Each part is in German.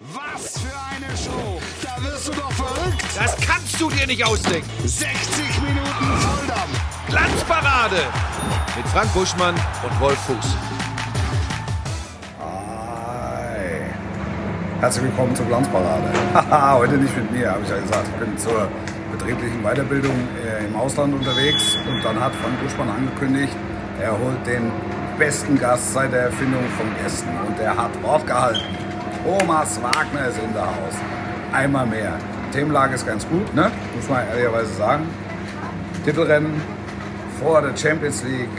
Was für eine Show! Da wirst du doch verrückt! Das kannst du dir nicht ausdenken. 60 Minuten Volldampf! Glanzparade mit Frank Buschmann und Wolf Fuß. Hi. Herzlich willkommen zur Glanzparade. Haha, heute nicht mit mir, habe ich ja gesagt. Ich bin zur betrieblichen Weiterbildung äh, im Ausland unterwegs und dann hat Frank Buschmann angekündigt, er holt den besten Gast seit der Erfindung von Gästen und er hat Wort gehalten. Thomas Wagner ist in der Haus. Einmal mehr. Themenlage ist ganz gut, ne? muss man ehrlicherweise sagen. Titelrennen vor der Champions League,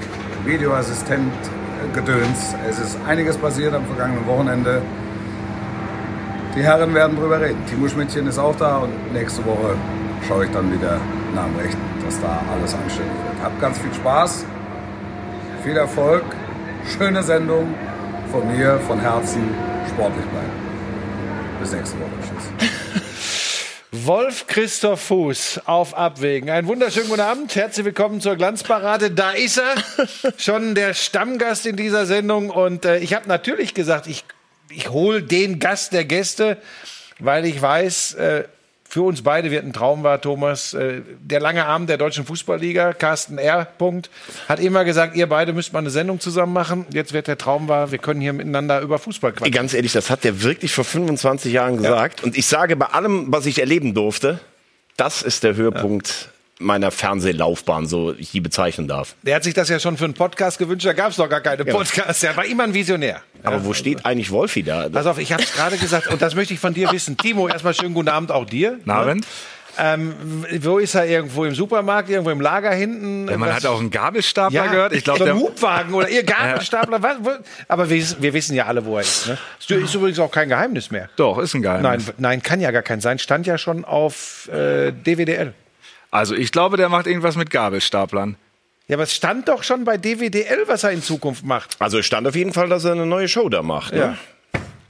Videoassistent, äh, Gedöns. Es ist einiges passiert am vergangenen Wochenende. Die Herren werden drüber reden. Timo Schmidtchen ist auch da und nächste Woche schaue ich dann wieder nach dem Rechten, dass da alles anständig wird. Habt ganz viel Spaß, viel Erfolg, schöne Sendung von mir, von Herzen, sportlich bleiben. Bis nächste Woche. Tschüss. Wolf Christoph Fuß auf Abwägen. Einen wunderschönen guten Abend. Herzlich willkommen zur Glanzparade. Da ist er, schon der Stammgast in dieser Sendung. Und äh, ich habe natürlich gesagt, ich, ich hole den Gast der Gäste, weil ich weiß, äh, für uns beide wird ein Traum war, Thomas. Äh, der lange Arm der deutschen Fußballliga, Carsten R. Punkt, hat immer gesagt, ihr beide müsst mal eine Sendung zusammen machen. Jetzt wird der Traum wahr, wir können hier miteinander über Fußball quatschen. Ganz ehrlich, das hat der wirklich vor 25 Jahren gesagt. Und ich sage bei allem, was ich erleben durfte, das ist der Höhepunkt meiner Fernsehlaufbahn, so ich die bezeichnen darf. Der hat sich das ja schon für einen Podcast gewünscht, da gab es doch gar keine Podcasts. Er war immer ein Visionär. Aber wo steht eigentlich Wolfi da? Pass auf, ich habe es gerade gesagt und das möchte ich von dir wissen. Timo, erstmal schönen guten Abend auch dir. Guten Abend. Ähm, wo ist er? Irgendwo im Supermarkt, irgendwo im Lager hinten? Ja, man Was- hat auch einen Gabelstapler ja, gehört. Ich glaube, der ein Hubwagen oder ihr Gabelstapler. Was, aber wir, wir wissen ja alle, wo er ist. Ne? Ist ist übrigens auch kein Geheimnis mehr. doch ist ein Geheimnis. Nein, nein, kann ja gar kein sein. Stand ja schon auf äh, DWDL. Also ich glaube, der macht irgendwas mit Gabelstaplern. Ja, aber es stand doch schon bei DWDL, was er in Zukunft macht. Also es stand auf jeden Fall, dass er eine neue Show da macht. Ne? Ja.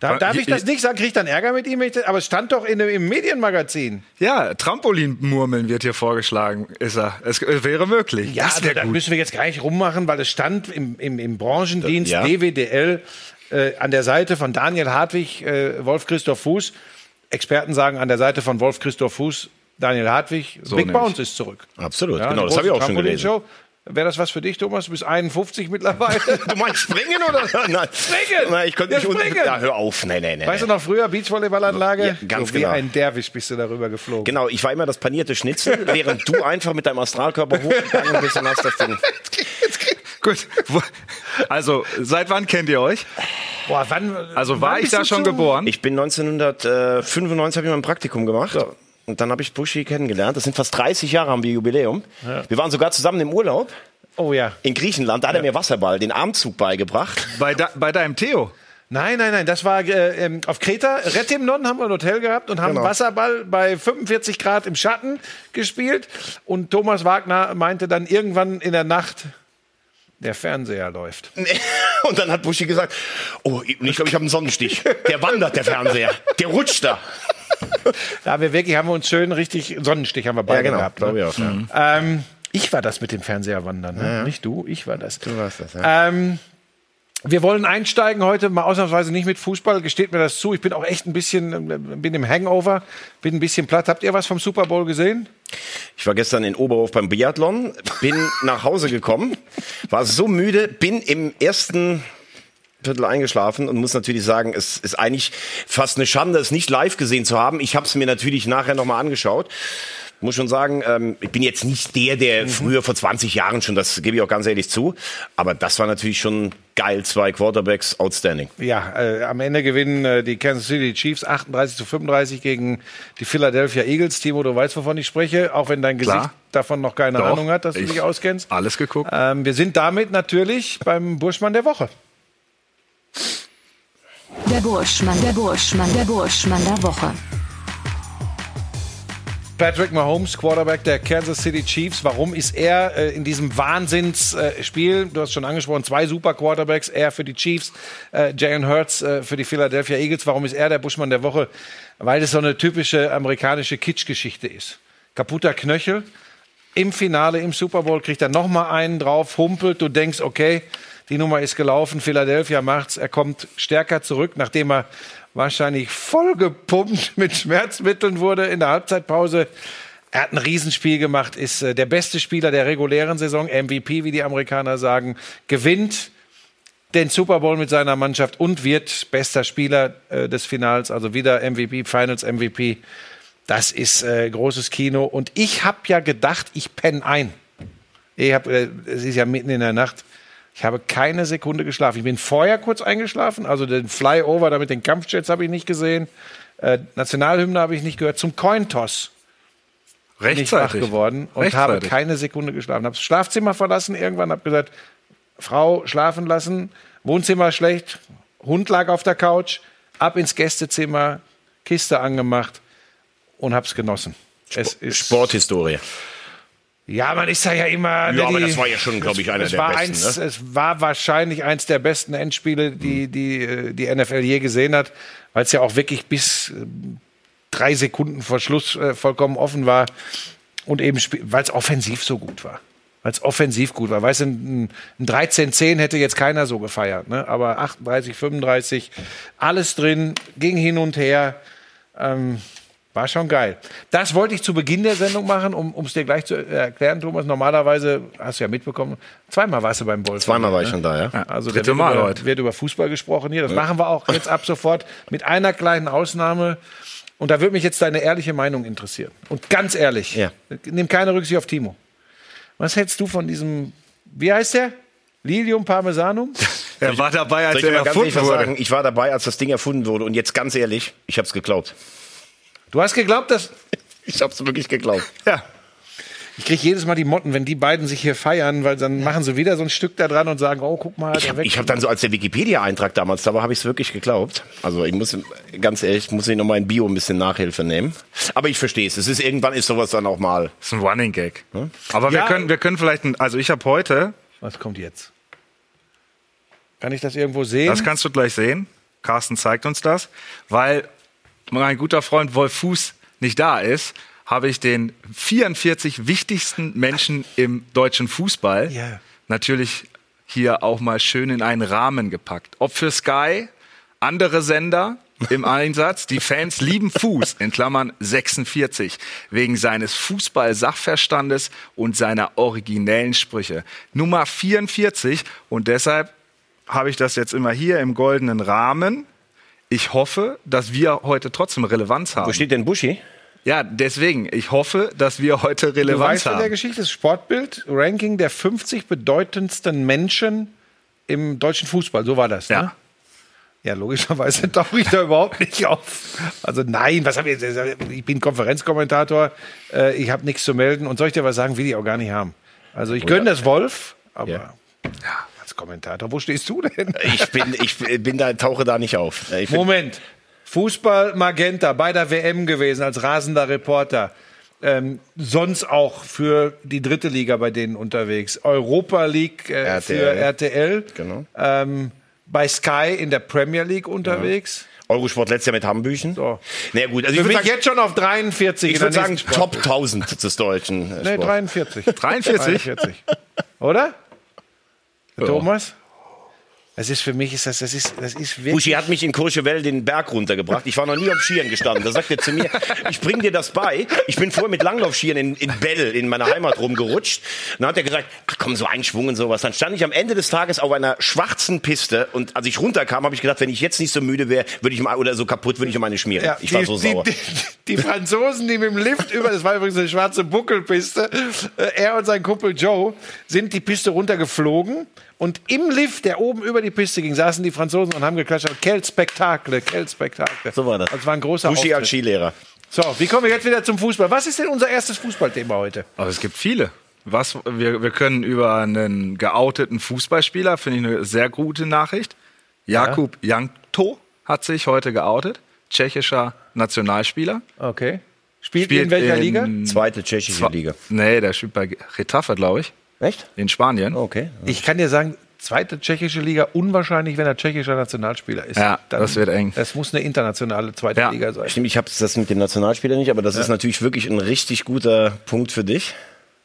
Da, darf ich ich- das nicht sagen? Krieg ich dann Ärger mit ihm? Aber es stand doch in, dem- im Medienmagazin. Ja, Trampolinmurmeln wird hier vorgeschlagen, ist er. Es wäre möglich. Ja, das also, da gut. müssen wir jetzt gar nicht rummachen, weil es stand im, im, im Branchendienst Ja. DWDL äh, an der Seite von Daniel Hartwig, äh, Wolf Christoph Fuß. Experten sagen an der Seite von Wolf Christoph Fuß, Daniel Hartwig, So Big nämlich. Bounce ist zurück. Absolut, Ja, genau, das habe ich auch schon gelesen. Trampolinshow. Wäre das was für dich, Thomas? Du bist 51 mittlerweile. Du meinst springen oder? Nein. Springen! Nein, ich konnte Ja, nicht unten. springen! Ja, hör auf. Nein, nein, nein. weißt du noch früher, Beachvolleyballanlage? Ja, ganz so wie genau. ein Derwisch bist du darüber geflogen. Genau, ich war immer das panierte Schnitzel, während du einfach mit deinem Astralkörper hochgegangen bist und hast das Ding. Gut. Also, seit wann kennt ihr euch? Boah, wann, Also war wann ich da schon geboren? Ich bin 1995 habe ich mein Praktikum gemacht. Und dann habe ich Buschi kennengelernt. Das sind fast 30 Jahre haben wir Jubiläum. Wir waren sogar zusammen im Urlaub Oh ja. in Griechenland. Da hat er mir Wasserball, den Armzug beigebracht. Bei, da, bei deinem Theo. Nein, nein, nein, das war äh, ähm, auf Kreta. Retimnon haben wir ein Hotel gehabt und haben Genau. Wasserball bei 45 Grad im Schatten gespielt. Und Thomas Wagner meinte dann irgendwann in der Nacht, der Fernseher läuft. Und dann hat Buschi gesagt, oh, ich glaube, ich habe einen Sonnenstich. Der wandert, der Fernseher. Der rutscht da. Da haben wir wirklich, haben wir uns schön richtig, Sonnenstich haben wir beide gehabt. glaube Ne? ich auch. Ja. Ähm, ich war das mit dem Fernseher wandern, ne? nicht du, ich war das. Du warst das, ja. Ähm, wir wollen einsteigen heute mal ausnahmsweise nicht mit Fußball, gesteht mir das zu. Ich bin auch echt ein bisschen, äh, bin im Hangover, bin ein bisschen platt. Habt ihr was vom Super Bowl gesehen? Ich war gestern in Oberhof beim Biathlon, bin nach Hause gekommen, war so müde, bin im ersten Viertel eingeschlafen und muss natürlich sagen, es ist eigentlich fast eine Schande, es nicht live gesehen zu haben. Ich habe es mir natürlich nachher nochmal angeschaut. Muss schon sagen, ähm, ich bin jetzt nicht der, der früher vor 20 Jahren schon, das gebe ich auch ganz ehrlich zu. Aber das war natürlich schon geil. Zwei Quarterbacks, outstanding. Ja, äh, am Ende gewinnen äh, die Kansas City Chiefs 38 zu 35 gegen die Philadelphia Eagles. Timo, du weißt, wovon ich spreche, auch wenn dein Klar. Gesicht davon noch keine Doch, Ahnung hat, dass du ich- dich auskennst. Alles geguckt. Ähm, wir sind damit natürlich beim Burschmann der Woche. Der Burschmann, der Burschmann, der Burschmann der Woche. Patrick Mahomes, Quarterback der Kansas City Chiefs. Warum ist er äh, in diesem Wahnsinnsspiel? du hast schon angesprochen, zwei super Quarterbacks. Er für die Chiefs, äh, Jalen Hurts äh, für die Philadelphia Eagles. Warum ist er der Buschmann der Woche? Weil es so eine typische amerikanische Kitsch-Geschichte ist. Kaputter Knöchel. Im Finale, im Super Bowl, kriegt er noch mal einen drauf, humpelt. Du denkst, okay, die Nummer ist gelaufen. Philadelphia macht's. Er kommt stärker zurück, nachdem er wahrscheinlich vollgepumpt mit Schmerzmitteln wurde in der Halbzeitpause. Er hat ein Riesenspiel gemacht, ist äh, der beste Spieler der regulären Saison, MVP, wie die Amerikaner sagen, gewinnt den Super Bowl mit seiner Mannschaft und wird bester Spieler äh, des Finals, also wieder MVP, Finals MVP. Das ist äh, großes Kino. Und ich habe ja gedacht, ich penne ein. Ich hab, es ist ja mitten in der Nacht. Ich habe keine Sekunde geschlafen. Ich bin vorher kurz eingeschlafen, also den Flyover da mit den Kampfjets habe ich nicht gesehen. Äh, Nationalhymne habe ich nicht gehört. Zum Cointoss bin ich wach Rechtzeitig. geworden und Rechtzeitig. habe keine Sekunde geschlafen. Habe das Schlafzimmer verlassen irgendwann, habe gesagt, Frau schlafen lassen, Wohnzimmer schlecht, Hund lag auf der Couch, ab ins Gästezimmer, Kiste angemacht und hab's genossen. Es ist Sporthistorie. Ja, man ist da ja immer. Ja, aber die- das war ja schon, glaube ich, einer es der war besten. Eins, ne? Es war wahrscheinlich eins der besten Endspiele, die die, äh, die NFL je gesehen hat, weil es ja auch wirklich bis äh, drei Sekunden vor Schluss äh, vollkommen offen war und eben weil es offensiv so gut war. Weil es offensiv gut war. Weißt du, ein, ein 13-10 hätte jetzt keiner so gefeiert, ne? aber 38, 35, alles drin, ging hin und her. Ähm, war schon geil. Das wollte ich zu Beginn der Sendung machen, um es dir gleich zu erklären, Thomas. Normalerweise, hast du ja mitbekommen, zweimal warst du beim Wolf. Zweimal war ich schon da, ja. Also Dritte Mal über, heute. wird über Fußball gesprochen hier. Das machen wir auch jetzt ab sofort mit einer kleinen Ausnahme. Und da würde mich jetzt deine ehrliche Meinung interessieren. Und ganz ehrlich, Ja. nimm keine Rücksicht auf Timo. Was hältst du von diesem, wie heißt der? Lilium Parmesanum? Er war dabei, als er erfunden wurde. sagen? Ich war dabei, als das Ding erfunden wurde. Und jetzt ganz ehrlich, ich habe es geglaubt. Du hast geglaubt, dass. Ich habe es wirklich geglaubt. Ja. Ich kriege jedes Mal die Motten, wenn die beiden sich hier feiern, weil dann machen sie wieder so ein Stück da dran und sagen, oh, guck mal, Ich habe weg. ich hab dann so, als der Wikipedia-Eintrag damals da war, habe ich es wirklich geglaubt. Also ich muss, ganz ehrlich, muss ich noch mal in Bio ein bisschen Nachhilfe nehmen. Aber ich verstehe es. Es ist irgendwann ist sowas dann auch mal. Das ist ein Running Gag. Aber wir Ja. können, wir können vielleicht, ein, also ich habe heute, Was kommt jetzt? Kann ich das irgendwo sehen? das kannst du gleich sehen, Carsten zeigt uns das, weil mein guter Freund Wolf Fuß nicht da ist, habe ich den 44 wichtigsten Menschen im deutschen Fußball Ja. natürlich hier auch mal schön in einen Rahmen gepackt. Ob für Sky, andere Sender im Einsatz. Die Fans lieben Fuß, in Klammern 46, wegen seines Fußball-Sachverstandes und seiner originellen Sprüche. Nummer 44 und deshalb habe ich das jetzt immer hier im goldenen Rahmen. Ich hoffe, dass wir heute trotzdem Relevanz haben. Wo steht denn Buschi? Ja, deswegen, ich hoffe, dass wir heute du Relevanz weißt von der haben. Geschichte, das Sportbild, Ranking der 50 bedeutendsten Menschen im deutschen Fußball. So war das, ne? Ja. Ja, logischerweise tauche ich da überhaupt nicht auf. Also nein, was habe ich jetzt? Ich bin Konferenzkommentator, äh, ich habe nichts zu melden und soll ich dir was sagen, will ich auch gar nicht haben. Also ich gönne das Wolf, aber Ja. ja. Als Kommentator, wo stehst du denn? Ich bin, ich bin da, tauche da nicht auf. Ich Moment. Fußball Magenta bei der WM gewesen als rasender Reporter. Ähm, sonst auch für die dritte Liga bei denen unterwegs. Europa League äh, RTL. für RTL. Genau. Ähm, bei Sky in der Premier League unterwegs. Eurosport letztes Jahr mit Hambüchen. So. Na ja, gut, also Für ich mich würde sagen, jetzt schon auf 43. ich in der würd sagen Top Sport- 1000 des deutschen Nee, Sport. 43. 43? 43. Oder? Thomas? Das ist für mich, ist das, das ist, das ist wirklich. Buschi hat mich in Courchevel den Berg runtergebracht. Ich war noch nie auf Skiern gestanden. Da sagt er zu mir, ich bring dir das bei. Ich bin vorher mit Langlaufskiern in, in Bell, in meiner Heimat rumgerutscht. Und dann hat er gesagt, ach komm, so ein Schwung und sowas. Dann stand ich am Ende des Tages auf einer schwarzen Piste und als ich runterkam, habe ich gedacht, wenn ich jetzt nicht so müde wäre, würde ich mal, oder so kaputt, würde ich um eine schmieren. Ja, ich war die, so sauer. Die, die, die Franzosen, die mit dem Lift über, das war übrigens eine schwarze Buckelpiste, äh, er und sein Kumpel Joe sind die Piste runtergeflogen und im Lift, der oben über die Piste ging, saßen die Franzosen und haben geklatscht. Quel Spektakel, quel Spektakel. So war das. Das war ein großer Buschi als. Skilehrer. So, wie kommen wir jetzt wieder zum Fußball? Was ist denn unser erstes Fußballthema heute? Aber es gibt viele. Was, wir, wir können über einen geouteten Fußballspieler, finde ich eine sehr gute Nachricht. Jakub Jankto hat sich heute geoutet. Tschechischer Nationalspieler. Okay. Spielt, ihr in welcher Liga? Zweite tschechische Liga. Nee, der spielt bei Retafe, glaube ich, Echt? in Spanien. Okay. Ich kann dir sagen, zweite tschechische Liga, unwahrscheinlich, wenn er tschechischer Nationalspieler ist. Ja, das wird eng. Das muss eine internationale zweite Ja. Liga sein. Stimmt, ich habe das mit dem Nationalspieler nicht, aber das ist natürlich wirklich ein richtig guter Punkt für dich.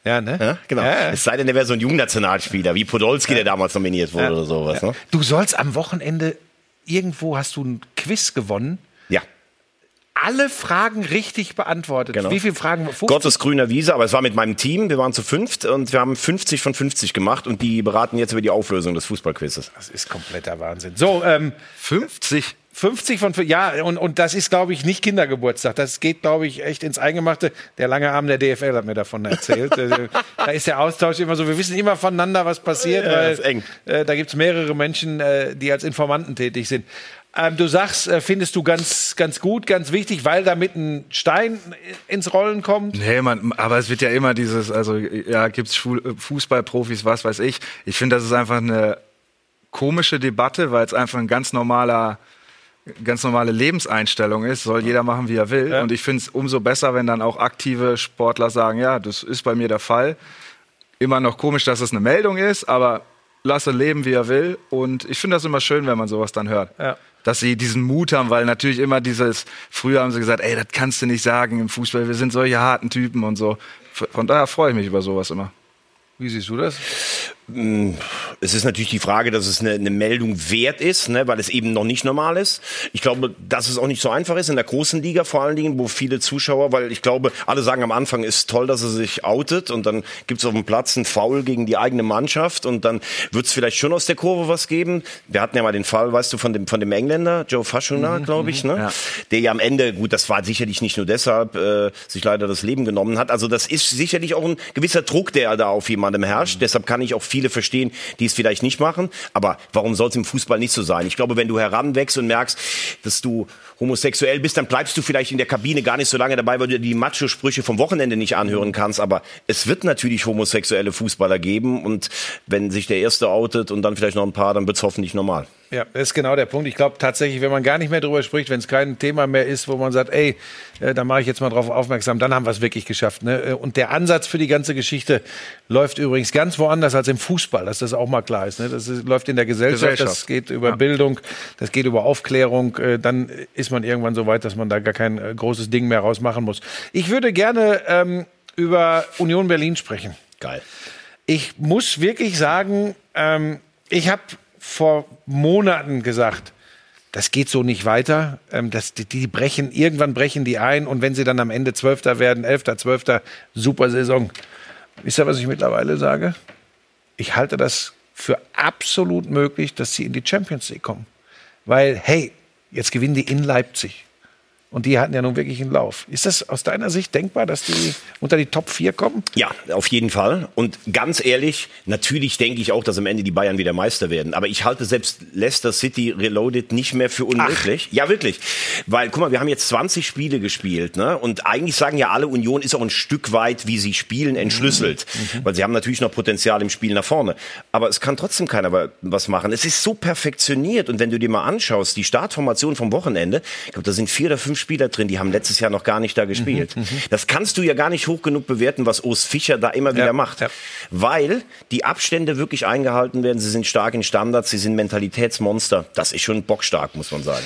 Ja, ne? Ja, genau. Ja, ja. Es sei denn, der wäre so ein Jugendnationalspieler, wie Podolski, der damals nominiert wurde oder sowas. Ne? Du sollst am Wochenende irgendwo hast du ein Quiz gewonnen. Ja. Alle Fragen richtig beantwortet. Genau. Wie viele Fragen? 50? Gottes grüner Wiese, aber es war mit meinem Team. Wir waren zu fünft und wir haben 50 von 50 gemacht und die beraten jetzt über die Auflösung des Fußballquizzes. Das ist kompletter Wahnsinn. So, ähm, 50? 50 von ja und, und das ist glaube ich nicht Kindergeburtstag. Das geht glaube ich echt ins Eingemachte. Der lange Arm der DFL hat mir davon erzählt. Äh, da ist der Austausch immer so. Wir wissen immer voneinander, was passiert, Ja, weil ist eng. Äh, da gibt's mehrere Menschen, äh, die als Informanten tätig sind. Ähm, du sagst, äh, findest du ganz, ganz gut, ganz wichtig, weil damit ein Stein ins Rollen kommt. Nee, man, aber es wird ja immer dieses, also ja, gibt's Schul- Fußballprofis, was weiß ich. Ich finde, das ist einfach eine komische Debatte, weil es einfach ein ganz normaler, ganz normale Lebenseinstellung ist. Soll jeder machen, wie er will. Und ich finde es umso besser, wenn dann auch aktive Sportler sagen, ja, das ist bei mir der Fall. Immer noch komisch, dass es eine Meldung ist, aber lasse leben, wie er will. Und ich finde das immer schön, wenn man sowas dann hört. Ja. Dass sie diesen Mut haben, weil natürlich immer dieses, früher haben sie gesagt, ey, das kannst du nicht sagen im Fußball, wir sind solche harten Typen und so. Von daher freue ich mich über sowas immer. Wie siehst du das? Es ist natürlich die Frage, dass es eine, eine Meldung wert ist, ne, weil es eben noch nicht normal ist. Ich glaube, dass es auch nicht so einfach ist in der großen Liga vor allen Dingen, wo viele Zuschauer, weil ich glaube, alle sagen am Anfang ist toll, dass er sich outet und dann gibt es auf dem Platz einen Foul gegen die eigene Mannschaft und dann wird es vielleicht schon aus der Kurve was geben. Wir hatten ja mal den Fall, weißt du, von dem, von dem Engländer, Joe Fashuna, glaube ich, ne? ja. der ja am Ende, gut, das war sicherlich nicht nur deshalb, äh, sich leider das Leben genommen hat. Also das ist sicherlich auch ein gewisser Druck, der da auf jemandem herrscht. Deshalb kann ich auch viele verstehen, die es vielleicht nicht machen. Aber warum soll es im Fußball nicht so sein? Ich glaube, wenn du heranwächst und merkst, dass du homosexuell bist, dann bleibst du vielleicht in der Kabine gar nicht so lange dabei, weil du dir die Macho-Sprüche vom Wochenende nicht anhören kannst. Aber es wird natürlich homosexuelle Fußballer geben. Und wenn sich der Erste outet und dann vielleicht noch ein paar, dann wird es hoffentlich normal. Ja, das ist genau der Punkt. Ich glaube tatsächlich, wenn man gar nicht mehr drüber spricht, wenn es kein Thema mehr ist, wo man sagt, ey, äh, da mache ich jetzt mal drauf aufmerksam, dann haben wir es wirklich geschafft. Ne? Äh, Und der Ansatz für die ganze Geschichte läuft übrigens ganz woanders als im Fußball, dass das auch mal klar ist. Ne? Das ist, läuft in der Gesellschaft, das Gesellschaft. geht über Bildung, das geht über Aufklärung. Äh, Dann ist man irgendwann so weit, dass man da gar kein äh, großes Ding mehr rausmachen muss. Ich würde gerne ähm, über Union Berlin sprechen. Geil. Ich muss wirklich sagen, ähm, ich habe vor Monaten gesagt, das geht so nicht weiter. Ähm, das, die, die brechen, irgendwann brechen die ein und wenn sie dann am Ende Zwölfter werden, Elfter, Zwölfter, super Saison. Wisst ihr, was ich mittlerweile sage? Ich halte das für absolut möglich, dass sie in die Champions League kommen. Weil, hey, jetzt gewinnen die in Leipzig. Und die hatten ja nun wirklich einen Lauf. Ist das aus deiner Sicht denkbar, dass die unter die Top 4 kommen? Ja, auf jeden Fall. Und ganz ehrlich, natürlich denke ich auch, dass am Ende die Bayern wieder Meister werden. Aber ich halte selbst Leicester City Reloaded nicht mehr für unmöglich. Ja, wirklich. Weil, guck mal, wir haben jetzt 20 Spiele gespielt. Ne? Und eigentlich sagen ja alle, Union ist auch ein Stück weit, wie sie spielen, entschlüsselt. Weil sie haben natürlich noch Potenzial im Spiel nach vorne. Aber es kann trotzdem keiner wa- was machen. Es ist so perfektioniert. Und wenn du dir mal anschaust, die Startformation vom Wochenende, ich glaube, da sind vier oder fünf Spieler drin, die haben letztes Jahr noch gar nicht da gespielt. Das kannst du ja gar nicht hoch genug bewerten, was Urs Fischer da immer wieder macht. ja. Weil die Abstände wirklich eingehalten werden. Sie sind stark in Standards, sie sind Mentalitätsmonster. Das ist schon bockstark, muss man sagen.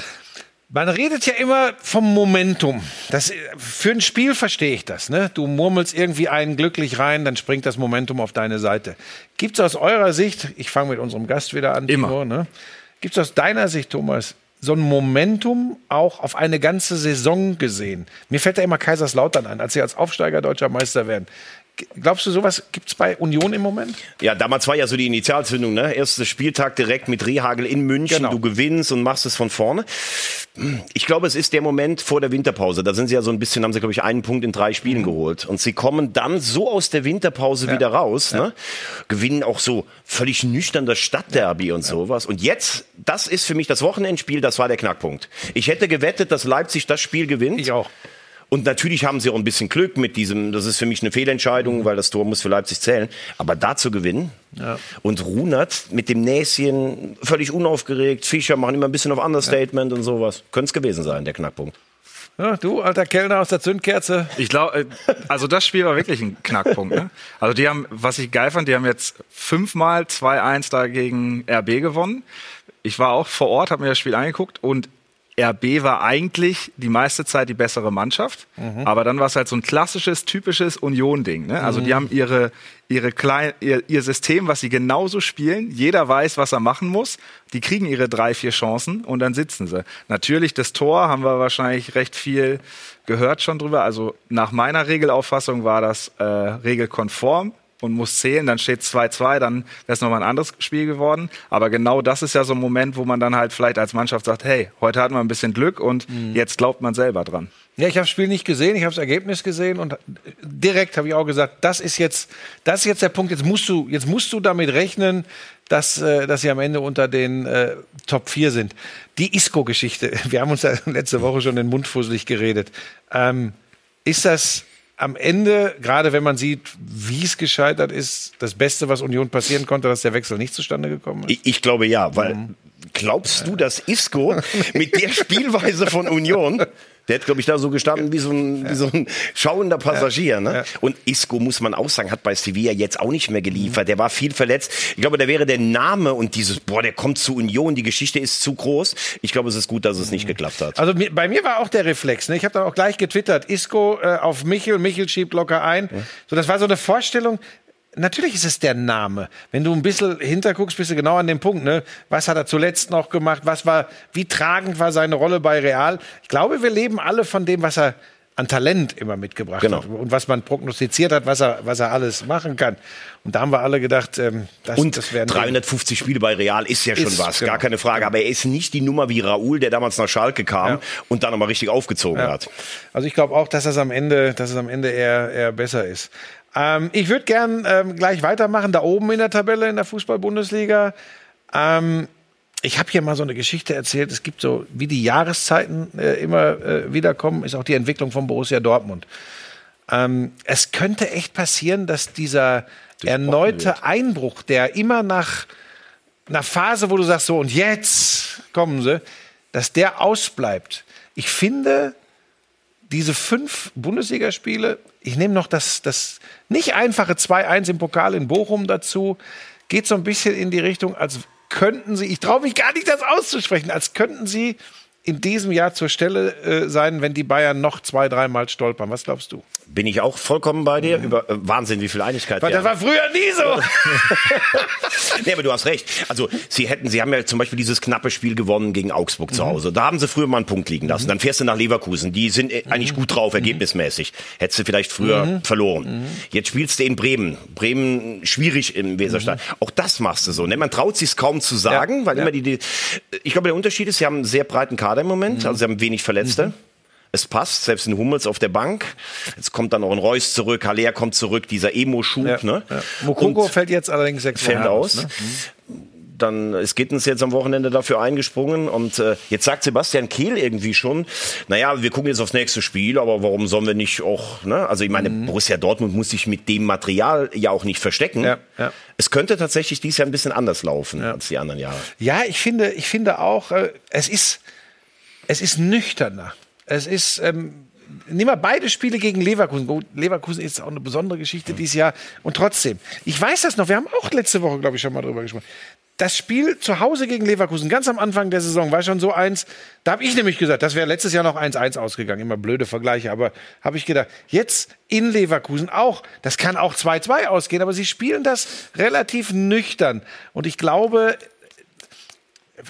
Man redet ja immer vom Momentum. Das, für ein Spiel verstehe ich das. Ne? Du murmelst irgendwie einen glücklich rein, dann springt das Momentum auf deine Seite. Gibt es aus eurer Sicht, ich fange mit unserem Gast wieder an, Immer. Timo, ne? gibt es aus deiner Sicht, Thomas, so ein Momentum auch auf eine ganze Saison gesehen? Mir fällt da immer Kaiserslautern an, als sie als Aufsteiger deutscher Meister werden. Glaubst du, sowas gibt es bei Union im Moment? Ja, damals war ja so die Initialzündung, ne? Erster Spieltag direkt mit Rehagel in München. Genau. Du gewinnst und machst es von vorne. Ich glaube, es ist der Moment vor der Winterpause. Da sind sie ja so ein bisschen, haben sie, glaube ich, einen Punkt in drei Spielen geholt. Und sie kommen dann so aus der Winterpause wieder raus, ne? Gewinnen auch so völlig nüchtern das Stadtderby und sowas. Und jetzt, das ist für mich das Wochenendspiel, das war der Knackpunkt. Ich hätte gewettet, dass Leipzig das Spiel gewinnt. Ich auch. Und natürlich haben sie auch ein bisschen Glück mit diesem, das ist für mich eine Fehlentscheidung, weil das Tor muss für Leipzig zählen. Aber da zu gewinnen und Runert mit dem Näschen völlig unaufgeregt, Fischer machen immer ein bisschen auf Understatement und sowas. Könnte es gewesen sein, der Knackpunkt. Ja, du, alter Kellner aus der Zündkerze. Ich glaube, also das Spiel war wirklich ein Knackpunkt. Ne? Also die haben, was ich geil fand, die haben jetzt fünfmal 2-1 da gegen RB gewonnen. Ich war auch vor Ort, habe mir das Spiel angeguckt und RB war eigentlich die meiste Zeit die bessere Mannschaft, aber dann war es halt so ein klassisches, typisches Union-Ding. Ne? Also die haben ihre, ihre klein, ihr, ihr System, was sie genauso spielen. Jeder weiß, was er machen muss. Die kriegen ihre drei, vier Chancen und dann sitzen sie. Natürlich, das Tor haben wir wahrscheinlich recht viel gehört schon drüber. Also nach meiner Regelauffassung war das äh, regelkonform und muss zählen, dann steht 2-2, dann wäre es nochmal ein anderes Spiel geworden. Aber genau das ist ja so ein Moment, wo man dann halt vielleicht als Mannschaft sagt, hey, heute hatten wir ein bisschen Glück und jetzt glaubt man selber dran. Ja, ich habe das Spiel nicht gesehen, ich habe das Ergebnis gesehen und direkt habe ich auch gesagt, das ist jetzt, das ist jetzt der Punkt. Jetzt musst du, jetzt musst du damit rechnen, dass, äh, dass sie am Ende unter den äh, Top 4 sind. Die Isco-Geschichte, wir haben uns ja letzte Woche schon den Mund fusselig geredet. Ähm, ist das am Ende, gerade wenn man sieht, wie es gescheitert ist, das Beste, was Union passieren konnte, dass der Wechsel nicht zustande gekommen ist? Ich, ich glaube ja, weil glaubst du, dass Isco mit der Spielweise von Union, der hat, glaube ich, da so gestanden wie so ein, wie so ein schauender Passagier. Ne? Und Isco, muss man auch sagen, hat bei Sevilla jetzt auch nicht mehr geliefert. Der war viel verletzt. Ich glaube, da wäre der Name und dieses, boah, der kommt zu Union, die Geschichte ist zu groß. Ich glaube, es ist gut, dass es nicht geklappt hat. Also bei mir war auch der Reflex. Ne? Ich habe dann auch gleich getwittert, Isco äh, auf Michel, Michel schiebt locker ein. So, das war so eine Vorstellung. Natürlich ist es der Name. Wenn du ein bisschen hinterguckst, bist du genau an dem Punkt. Ne? Was hat er zuletzt noch gemacht? Was war, wie tragend war seine Rolle bei Real? Ich glaube, wir leben alle von dem, was er an Talent immer mitgebracht Genau. hat und was man prognostiziert hat, was er, was er alles machen kann. Und da haben wir alle gedacht, ähm, das, Und das wären 350 Spiele bei Real ist ja schon Ist, was, genau. gar keine Frage. Aber er ist nicht die Nummer wie Raúl, der damals nach Schalke kam Ja. und dann nochmal richtig aufgezogen hat. Also ich glaube auch, dass es am Ende, dass es am Ende eher, eher besser ist. Ähm, ich würde gern ähm, gleich weitermachen, da oben in der Tabelle in der Fußball-Bundesliga. Ähm, ich habe hier mal so eine Geschichte erzählt. Es gibt so, wie die Jahreszeiten äh, immer äh, wiederkommen, ist auch die Entwicklung von Borussia Dortmund. Ähm, es könnte echt passieren, dass dieser erneute Einbruch, der immer nach einer Phase, wo du sagst, so und jetzt kommen sie, dass der ausbleibt. Ich finde, diese fünf Bundesligaspiele, ich nehme noch das, das nicht einfache 2-1 im Pokal in Bochum dazu, geht so ein bisschen in die Richtung, als könnten sie, ich traue mich gar nicht, das auszusprechen, als könnten sie in diesem Jahr zur Stelle äh, sein, wenn die Bayern noch zwei, dreimal stolpern. Was glaubst du? Bin ich auch vollkommen bei dir. Über äh, Wahnsinn, wie viel Einigkeit Weil das war früher nie so. Nee, aber du hast recht. Also sie hätten, sie haben ja zum Beispiel dieses knappe Spiel gewonnen gegen Augsburg Mhm. zu Hause. Da haben sie früher mal einen Punkt liegen lassen. Dann fährst du nach Leverkusen. Die sind äh, eigentlich gut drauf, ergebnismäßig. Hättest du vielleicht früher Mhm. verloren. Jetzt spielst du in Bremen. Bremen schwierig im Weserstadion. Auch das machst du so. Ne? Man traut sich kaum zu sagen, Ja, weil ja. immer die, die. Ich glaube, der Unterschied ist, sie haben einen sehr breiten Kader im Moment. Mhm. Also sie haben wenig Verletzte. Es passt, selbst ein Hummels auf der Bank. Jetzt kommt dann noch ein Reus zurück, Haller kommt zurück, dieser Emo-Schub. Ja, Ne? ja. Mokoko fällt jetzt allerdings sechs fällt Wochen aus. Ne? Dann ist Gittens jetzt am Wochenende dafür eingesprungen und äh, jetzt sagt Sebastian Kehl irgendwie schon, naja, wir gucken jetzt aufs nächste Spiel, aber warum sollen wir nicht auch, ne? Also ich meine, Borussia Dortmund muss sich mit dem Material ja auch nicht verstecken. Ja, ja. Es könnte tatsächlich dieses Jahr ein bisschen anders laufen als die anderen Jahre. Ja, ich finde, ich finde auch, äh, es ist, es ist nüchterner. Es ist, ähm, nehmen wir beide Spiele gegen Leverkusen. Gut, Leverkusen ist auch eine besondere Geschichte dieses Jahr. Und trotzdem, ich weiß das noch, wir haben auch letzte Woche, glaube ich, schon mal drüber gesprochen. Das Spiel zu Hause gegen Leverkusen, ganz am Anfang der Saison, war schon so eins, da habe ich nämlich gesagt, das wäre letztes Jahr noch 1-1 ausgegangen. Immer blöde Vergleiche, aber habe ich gedacht, jetzt in Leverkusen auch, das kann auch 2-2 ausgehen, aber sie spielen das relativ nüchtern. Und ich glaube,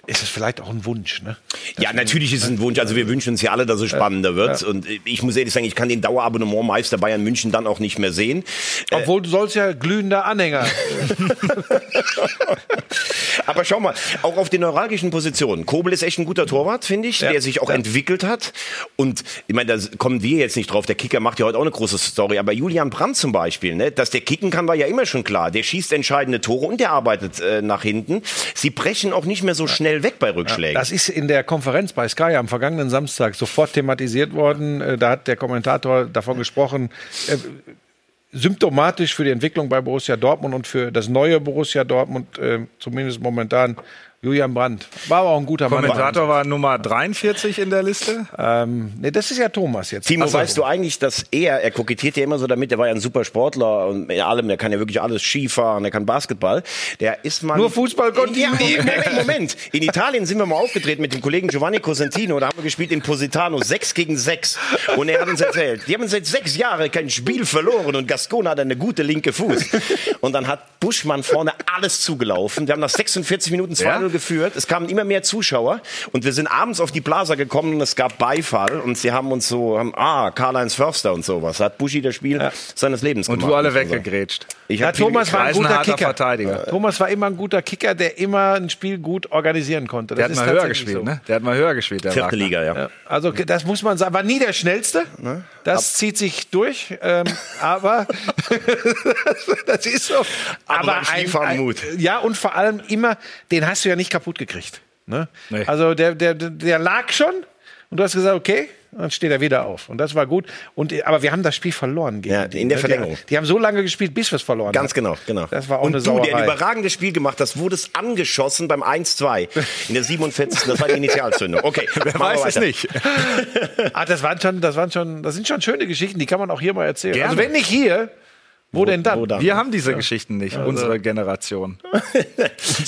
ist es vielleicht auch ein Wunsch, ne? Ja, natürlich ist es ein Wunsch. Also wir wünschen uns ja alle, dass es spannender wird. Und ich muss ehrlich sagen, ich kann den Dauerabonnement Meister Bayern München dann auch nicht mehr sehen. Obwohl du sollst ja glühender Anhänger. Aber schau mal, auch auf den neuralgischen Positionen. Kobel ist echt ein guter Torwart, finde ich, der sich auch entwickelt hat. Und ich meine, da kommen wir jetzt nicht drauf. Der Kicker macht ja heute auch eine große Story. Aber Julian Brandt zum Beispiel, ne, dass der kicken kann, war ja immer schon klar. Der schießt entscheidende Tore und der arbeitet äh, nach hinten. Sie brechen auch nicht mehr so schnell weg bei Rückschlägen. Das ist in der Konferenz bei Sky am vergangenen Samstag sofort thematisiert worden. Äh, Da hat der Kommentator davon gesprochen, äh, symptomatisch für die Entwicklung bei Borussia Dortmund und für das neue Borussia Dortmund, äh, zumindest momentan, Julian Brandt. War aber auch ein guter Mann. Kommentator war Nummer 43 in der Liste. Ähm, nee, das ist ja Thomas jetzt. Timo, Ach so. weißt du eigentlich, dass er, er kokettiert ja immer so damit, der war ja ein super Sportler und in allem, der kann ja wirklich alles Skifahren, der kann Basketball. Der ist mal. Nur Fußball konnte ja. Moment, Moment. In Italien sind wir mal aufgetreten mit dem Kollegen Giovanni Cosentino, da haben wir gespielt in Positano, 6 gegen 6. Und er hat uns erzählt, die haben seit sechs Jahren kein Spiel verloren und Gascon hat eine gute linke Fuß. Und dann hat Buschmann vorne alles zugelaufen. Wir haben nach 46 Minuten 2-0 Ja? Geführt. Es kamen immer mehr Zuschauer und wir sind abends auf die Plaza gekommen und es gab Beifall und sie haben uns so, haben, ah, Karl-Heinz Förster und sowas. Hat Buschi das Spiel seines Lebens Und gemacht. du alle weggegrätscht. Ich Ja, Thomas war ein guter Kicker. Verteidiger. Thomas war immer ein guter Kicker, der immer ein Spiel gut organisieren konnte. Der Das hat ist mal höher gespielt, so. ne? Der hat mal höher gespielt, der Vierte Wagner. Liga, ja. Ja, also das muss man sagen, war nie der schnellste. Das zieht sich durch, ähm, aber das ist so. Aber beim Skifahren Mut. Ja und vor allem immer, den hast du ja nicht kaputt gekriegt. Ne? Nee. Also der, der, der lag schon und du hast gesagt, okay, dann steht er wieder auf und das war gut. Und aber wir haben das Spiel verloren. Gegen Ja, die, in der ne? Verlängerung. Die, die haben so lange gespielt, bis wir es verloren Ganz haben. genau, genau. Das war auch und eine du, der Sauerei. ein überragendes Spiel gemacht hast, wurdest angeschossen beim 1-2 in der 47. Das war die Initialzündung. Okay, Wer weiß es nicht. Ah, das waren schon, das waren schon, das sind schon schöne Geschichten, die kann man auch hier mal erzählen. Gerne. Also wenn nicht hier, wo, denn dann? wo dann? Wir haben diese Geschichten nicht, unsere Generation.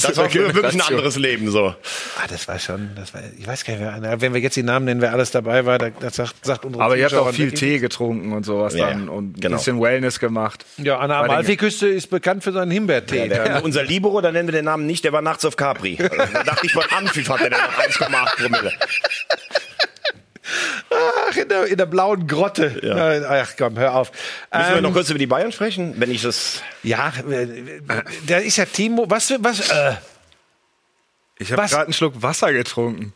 Das war wirklich ein Generation. anderes Leben so. Ah, das war schon, das war, ich weiß gar nicht, wer, wenn wir jetzt die Namen nennen, wer alles dabei war, da- das sagt, sagt unsere Aber ihr habt Zuschauer auch viel Tee getrunken und sowas Ja, dann und ein genau. bisschen Wellness gemacht. Ja, an der Bei Amalfiküste ist bekannt für seinen Himbeertee. Der, Unser Libero, da nennen wir den Namen nicht, der war nachts auf Capri. Da dachte ich, beim Anpfiff hatte der noch 1,8 Promille. Ach, in der, in der blauen Grotte. Ja. Ach komm, hör auf. Müssen wir Ähm, noch kurz über die Bayern sprechen? Wenn ich das. ja, äh, da ist ja Timo, was, was, äh, Ich habe Was? gerade einen Schluck Wasser getrunken.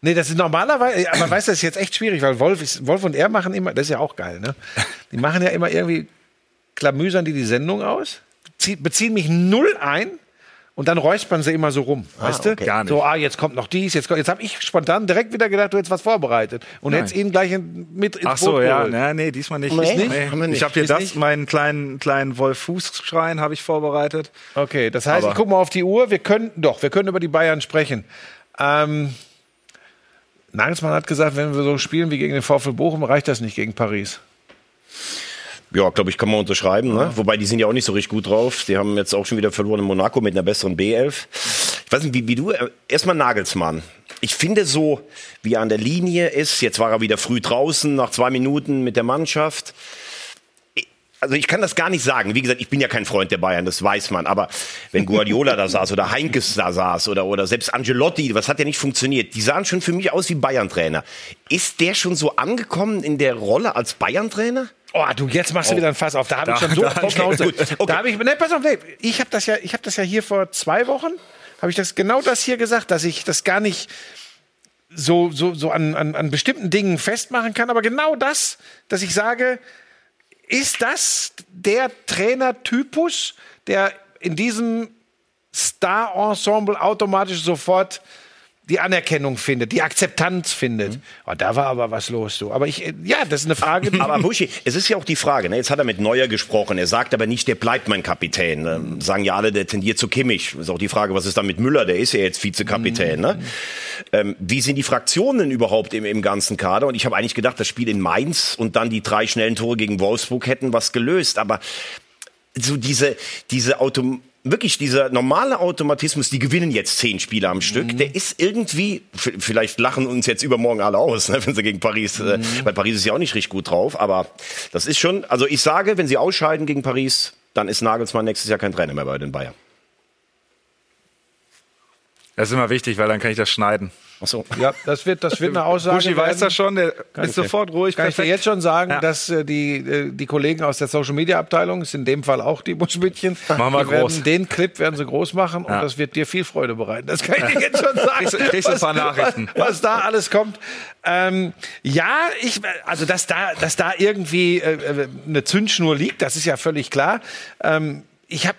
Nee, das ist normalerweise, aber weißt du, das ist jetzt echt schwierig, weil Wolf, ist, Wolf und er machen immer, das ist ja auch geil, ne? Die machen ja immer irgendwie, klamüsern die die Sendung aus, zie- beziehen mich null ein und dann räuspern sie immer so rum, weißt du? okay. Gar nicht. So, ah, jetzt kommt noch dies, jetzt, kommt- jetzt habe ich spontan direkt wieder gedacht, du hättest was vorbereitet und hättest ihn gleich in, mit ins Ach so, Boot ja, geholt. nee, nee, diesmal nicht. Nee, Nee. nicht? Nicht. Ich habe hier Ist das, nicht? meinen kleinen, kleinen Wolf-Fuß-Schrein habe ich vorbereitet. Okay, das heißt, Aber- ich gucke mal auf die Uhr. Wir können doch, wir können über die Bayern sprechen. Ähm, Nagelsmann hat gesagt, wenn wir so spielen wie gegen den VfL Bochum, reicht das nicht gegen Paris. Ja, glaube ich, kann man unterschreiben. Ne? Wobei, die sind ja auch nicht so richtig gut drauf. Die haben jetzt auch schon wieder verloren in Monaco mit einer besseren B11. Ich weiß nicht, wie, wie du. äh, Erstmal Nagelsmann. Ich finde so, wie er an der Linie ist. Jetzt war er wieder früh draußen, nach zwei Minuten mit der Mannschaft. Also ich kann das gar nicht sagen. Wie gesagt, ich bin ja kein Freund der Bayern, das weiß man. Aber wenn Guardiola da saß oder Heinkes da saß oder, oder selbst Angelotti, was hat ja nicht funktioniert? Die sahen schon für mich aus wie Bayern-Trainer. Ist der schon so angekommen in der Rolle als Bayern-Trainer? Oh, du, jetzt machst du wieder ein Fass auf. Da habe ich schon so auf Schnauze. okay. Da habe ich, ne, pass auf, nee, ich habe das ja, ich habe das ja hier vor zwei Wochen, habe ich das genau das hier gesagt, dass ich das gar nicht so, so, so an, an, an bestimmten Dingen festmachen kann, aber genau das, dass ich sage, ist das der Trainertypus, der in diesem Star-Ensemble automatisch sofort die Anerkennung findet, die Akzeptanz findet. Oh, da war aber was los, du. Aber ich, äh, ja, das ist eine Frage. Aber Buschi, es ist ja auch die Frage, ne? jetzt hat er mit Neuer gesprochen, er sagt aber nicht, der bleibt mein Kapitän. Ähm, sagen ja alle, der tendiert zu Kimmich. Ist auch die Frage, was ist da mit Müller, der ist ja jetzt Vizekapitän. Ne? Ähm, wie sind die Fraktionen überhaupt im, im ganzen Kader? Und ich habe eigentlich gedacht, das Spiel in Mainz und dann die drei schnellen Tore gegen Wolfsburg hätten was gelöst. Aber so diese, diese Autom wirklich dieser normale Automatismus, die gewinnen jetzt zehn Spiele am Stück, der ist irgendwie, vielleicht lachen uns jetzt übermorgen alle aus, ne, wenn sie gegen Paris, äh, weil Paris ist ja auch nicht richtig gut drauf, aber das ist schon, also ich sage, wenn sie ausscheiden gegen Paris, dann ist Nagelsmann nächstes Jahr kein Trainer mehr bei den Bayern. Das ist immer wichtig, weil dann kann ich das schneiden. Ach so. Ja, das wird, das wird eine Aussage. Buschi weiß das schon, der ist sofort ruhig. Kann ich dir perfekt. jetzt schon sagen, Ja. dass äh, die, äh, die Kollegen aus der Social Media Abteilung, ist in dem Fall auch die Buschmütchen, Machen wir die werden groß. den Clip werden sie groß machen und Ja. das wird dir viel Freude bereiten. Das kann ich dir jetzt schon sagen. Kriegst ein paar Nachrichten. Was, was da alles kommt. Ähm, ja, ich, also dass da, dass da irgendwie äh, äh, eine Zündschnur liegt, das ist ja völlig klar. Ähm, ich habe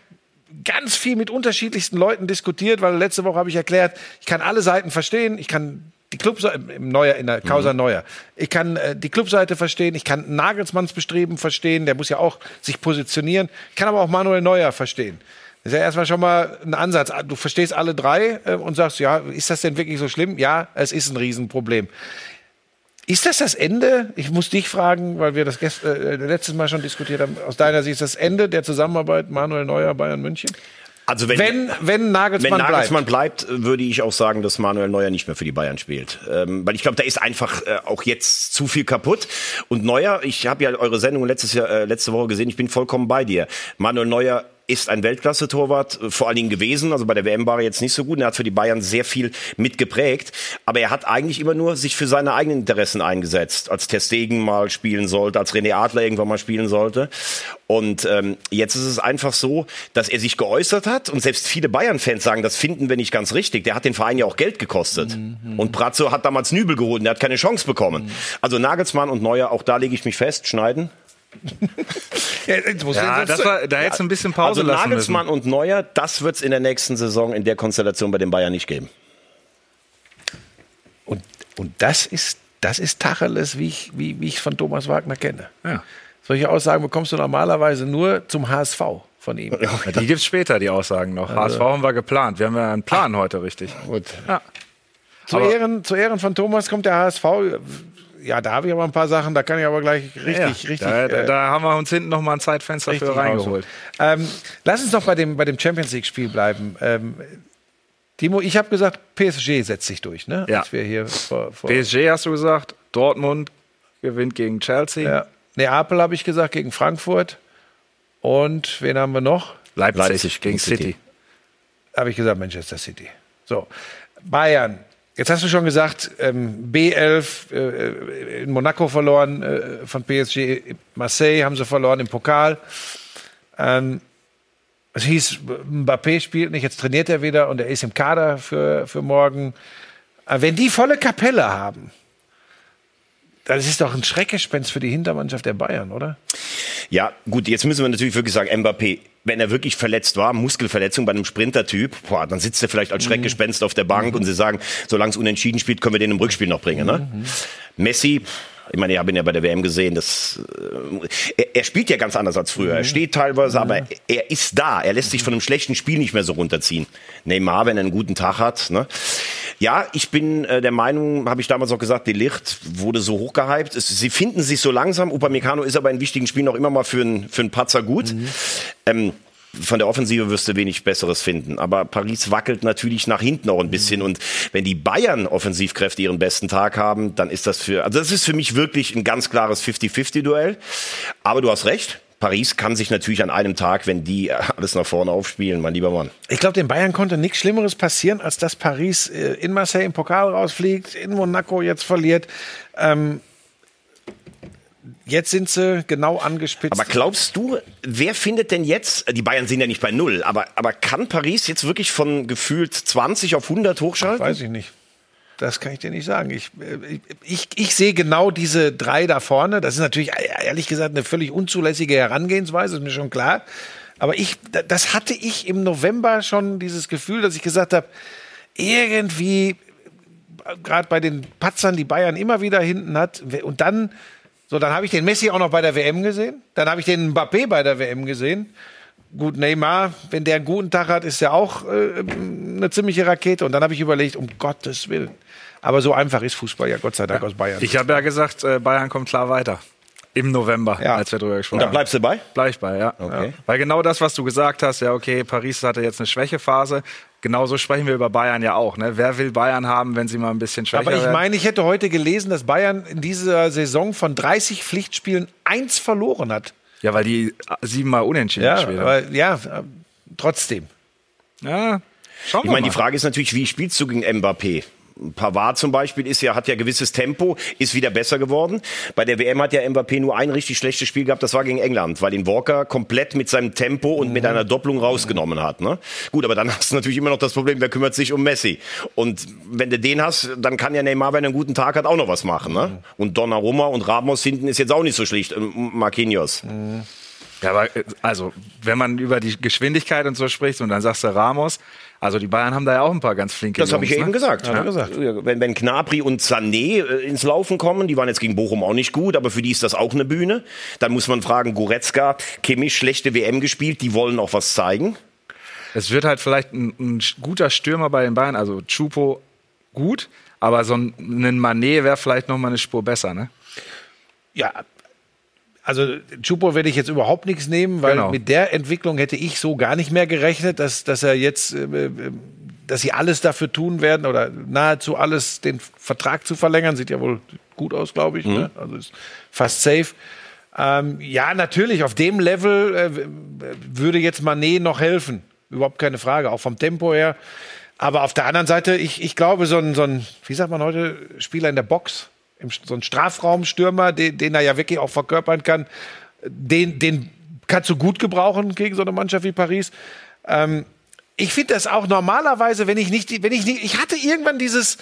ganz viel mit unterschiedlichsten Leuten diskutiert, weil letzte Woche habe ich erklärt, ich kann alle Seiten verstehen, ich kann die Clubseite im Neuer in der Causa Neuer. Ich kann äh, die Clubseite verstehen, ich kann Nagelsmanns Bestreben verstehen, der muss ja auch sich positionieren. Ich kann aber auch Manuel Neuer verstehen. ist ja erstmal schon mal ein Ansatz. Du verstehst alle drei äh, und sagst, ja, ist das denn wirklich so schlimm? Ja, es ist ein Riesenproblem. Ist das das Ende? Ich muss dich fragen, weil wir das äh, letztes Mal schon diskutiert haben. Aus deiner Sicht ist das Ende der Zusammenarbeit Manuel Neuer Bayern München? Also wenn, Wenn, wenn Wenn Nagelsmann, Nagelsmann bleibt. würde ich auch sagen, dass Manuel Neuer nicht mehr für die Bayern spielt. Ähm, weil ich glaube, da ist einfach äh, auch jetzt zu viel kaputt. Und Neuer, ich habe ja eure Sendung letztes Jahr, äh, letzte Woche gesehen, ich bin vollkommen bei dir. Manuel Neuer ist ein Weltklasse-Torwart, äh, vor allen Dingen gewesen. Also bei der WM war er jetzt nicht so gut. Er hat für die Bayern sehr viel mitgeprägt. Aber er hat eigentlich immer nur sich für seine eigenen Interessen eingesetzt. Als Ter Stegen mal spielen sollte, als René Adler irgendwann mal spielen sollte. Und ähm, jetzt ist es einfach so, dass er sich geäußert hat. Und selbst viele Bayern-Fans sagen, das finden wir nicht ganz richtig. Der hat den Verein ja auch Geld gekostet. Und Pratzo hat damals Nübel geholt und der hat keine Chance bekommen. Also Nagelsmann und Neuer, auch da lege ich mich fest, schneiden. Ja, jetzt muss Ja, das war, da hättest du ein bisschen Pause Also lassen müssen. Nagelsmann und Neuer, das wird es in der nächsten Saison in der Konstellation bei den Bayern nicht geben. Und, und das ist, das ist Tacheles, wie ich wie, wie ich von Thomas Wagner kenne. Ja. Solche Aussagen bekommst du normalerweise nur zum HSV von ihm. Ja, die gibt's später, die Aussagen noch. HSV haben wir geplant. Wir haben ja einen Plan heute, richtig. Gut. Ja. Zu, Ehren, zu Ehren von Thomas kommt der HSV. Ja, da habe ich aber ein paar Sachen, da kann ich aber gleich richtig, ja, richtig. da, da, äh, da haben wir uns hinten noch mal ein Zeitfenster für reingeholt. Ähm, lass uns noch bei dem, bei dem Champions League-Spiel bleiben. Ähm, Timo, ich habe gesagt, PSG setzt sich durch, ne? Ja. Als wir hier vor, vor PSG hast du gesagt, Dortmund gewinnt gegen Chelsea. ja. Neapel habe ich gesagt gegen Frankfurt. Und wen haben wir noch? Leipzig, Leipzig gegen gegen City. City. habe ich gesagt Manchester City. So, Bayern. Jetzt hast du schon gesagt, ähm, B11 äh, in Monaco verloren äh, von PSG, Marseille haben sie verloren im Pokal. Ähm, es hieß, Mbappé spielt nicht, jetzt trainiert er wieder und er ist im Kader für, für morgen. Aber wenn die volle Kapelle haben, das ist doch ein Schreckgespenst für die Hintermannschaft der Bayern, oder? Ja, gut, jetzt müssen wir natürlich wirklich sagen, Mbappé, wenn er wirklich verletzt war, Muskelverletzung bei einem Sprintertyp, boah, dann sitzt er vielleicht als Schreckgespenst auf der Bank und sie sagen, solange es unentschieden spielt, können wir den im Rückspiel noch bringen. Ne? Messi, ich meine, ich habe ihn ja bei der WM gesehen, das, äh, er, er spielt ja ganz anders als früher. Er steht teilweise, aber er ist da. Er lässt sich von einem schlechten Spiel nicht mehr so runterziehen. Neymar, wenn er einen guten Tag hat. Ne? Ja, ich bin äh, der Meinung, habe ich damals auch gesagt, die Licht wurde so hochgehypt. Es, sie finden sich so langsam. Upamecano ist aber in wichtigen Spielen auch immer mal für einen für einen Patzer gut. Ähm, von der Offensive wirst du wenig Besseres finden. Aber Paris wackelt natürlich nach hinten auch ein bisschen. Und wenn die Bayern Offensivkräfte ihren besten Tag haben, dann ist das für, also das ist für mich wirklich ein ganz klares 50-50-Duell. Aber du hast recht. Paris kann sich natürlich an einem Tag, wenn die alles nach vorne aufspielen, mein lieber Mann. Ich glaube, den Bayern konnte nichts Schlimmeres passieren, als dass Paris äh, in Marseille im Pokal rausfliegt, in Monaco jetzt verliert. Ähm, jetzt sind sie genau angespitzt. Aber glaubst du, wer findet denn jetzt, die Bayern sind ja nicht bei Null, aber, aber kann Paris jetzt wirklich von gefühlt 20 auf 100 hochschalten? Weiß ich nicht. Das kann ich dir nicht sagen. Ich, äh, ich, ich sehe genau diese drei da vorne. Das ist natürlich äh, ehrlich gesagt eine völlig unzulässige Herangehensweise, ist mir schon klar. Aber ich, da- das hatte ich im November schon dieses Gefühl, dass ich gesagt habe, irgendwie, gerade bei den Patzern, die Bayern immer wieder hinten hat, und dann, so, dann habe ich den Messi auch noch bei der WM gesehen. Dann habe ich den Mbappé bei der WM gesehen. Gut, Neymar, wenn der einen guten Tag hat, ist er auch äh, eine ziemliche Rakete. Und dann habe ich überlegt, um Gottes Willen. Aber so einfach ist Fußball ja Gott sei Dank aus Bayern. Ich habe ja gesagt, äh, Bayern kommt klar weiter. Im November, Ja. als wir drüber Und gesprochen da haben. bleibst du bei? Bleib ich bei, ja. Okay. Weil genau das, was du gesagt hast, ja, okay, Paris hatte jetzt eine Schwächephase. Genauso sprechen wir über Bayern ja auch. Ne? Wer will Bayern haben, wenn sie mal ein bisschen schwächer Aber ich werden? meine, ich hätte heute gelesen, dass Bayern in dieser Saison von 30 Pflichtspielen eins verloren hat. Ja, weil die siebenmal unentschieden Ja, gespielt haben. aber ja, trotzdem. Ja, schauen Ich wir meine, mal. die Frage ist natürlich, wie spielst du gegen Mbappé? Pavard zum Beispiel ist ja, hat ja gewisses Tempo, ist wieder besser geworden. Bei der WM hat ja Mbappé nur ein richtig schlechtes Spiel gehabt, das war gegen England, weil ihn Walker komplett mit seinem Tempo und mit einer Doppelung rausgenommen hat. Ne? Gut, aber dann hast du natürlich immer noch das Problem, wer kümmert sich um Messi? Und wenn du den hast, dann kann ja Neymar, wenn er einen guten Tag hat, auch noch was machen. Ne? Und Donnarumma und Ramos hinten ist jetzt auch nicht so schlicht. Marquinhos. Ja, aber äh, also, wenn man über die Geschwindigkeit und so spricht und dann sagst du Ramos, also die Bayern haben da ja auch ein paar ganz flinke Das habe ich ja Jungs, eben ne? gesagt. Hat er gesagt. Wenn, wenn Knapri und Sané äh, ins Laufen kommen, die waren jetzt gegen Bochum auch nicht gut, aber für die ist das auch eine Bühne. Dann muss man fragen, Goretzka, Kimmich, schlechte WM gespielt, die wollen auch was zeigen. Es wird halt vielleicht ein, ein guter Stürmer bei den Bayern, also Chupo gut, aber so ein, ein Manet wäre vielleicht noch mal eine Spur besser, ne? Ja, also Chupo werde ich jetzt überhaupt nichts nehmen, weil Genau. mit der Entwicklung hätte ich so gar nicht mehr gerechnet, dass, dass er jetzt, äh, äh, dass sie alles dafür tun werden oder nahezu alles, den Vertrag zu verlängern. Sieht ja wohl gut aus, glaube ich. Ne? Also ist fast safe. Ähm, ja, natürlich, auf dem Level äh, würde jetzt Manet noch helfen. Überhaupt keine Frage, auch vom Tempo her. Aber auf der anderen Seite, ich, ich glaube, so ein, so ein, wie sagt man heute, Spieler in der Box, so ein Strafraumstürmer, den, den er ja wirklich auch verkörpern kann, den, den kannst du gut gebrauchen gegen so eine Mannschaft wie Paris. Ähm, ich finde das auch normalerweise, wenn ich nicht, wenn ich nicht, ich hatte irgendwann dieses,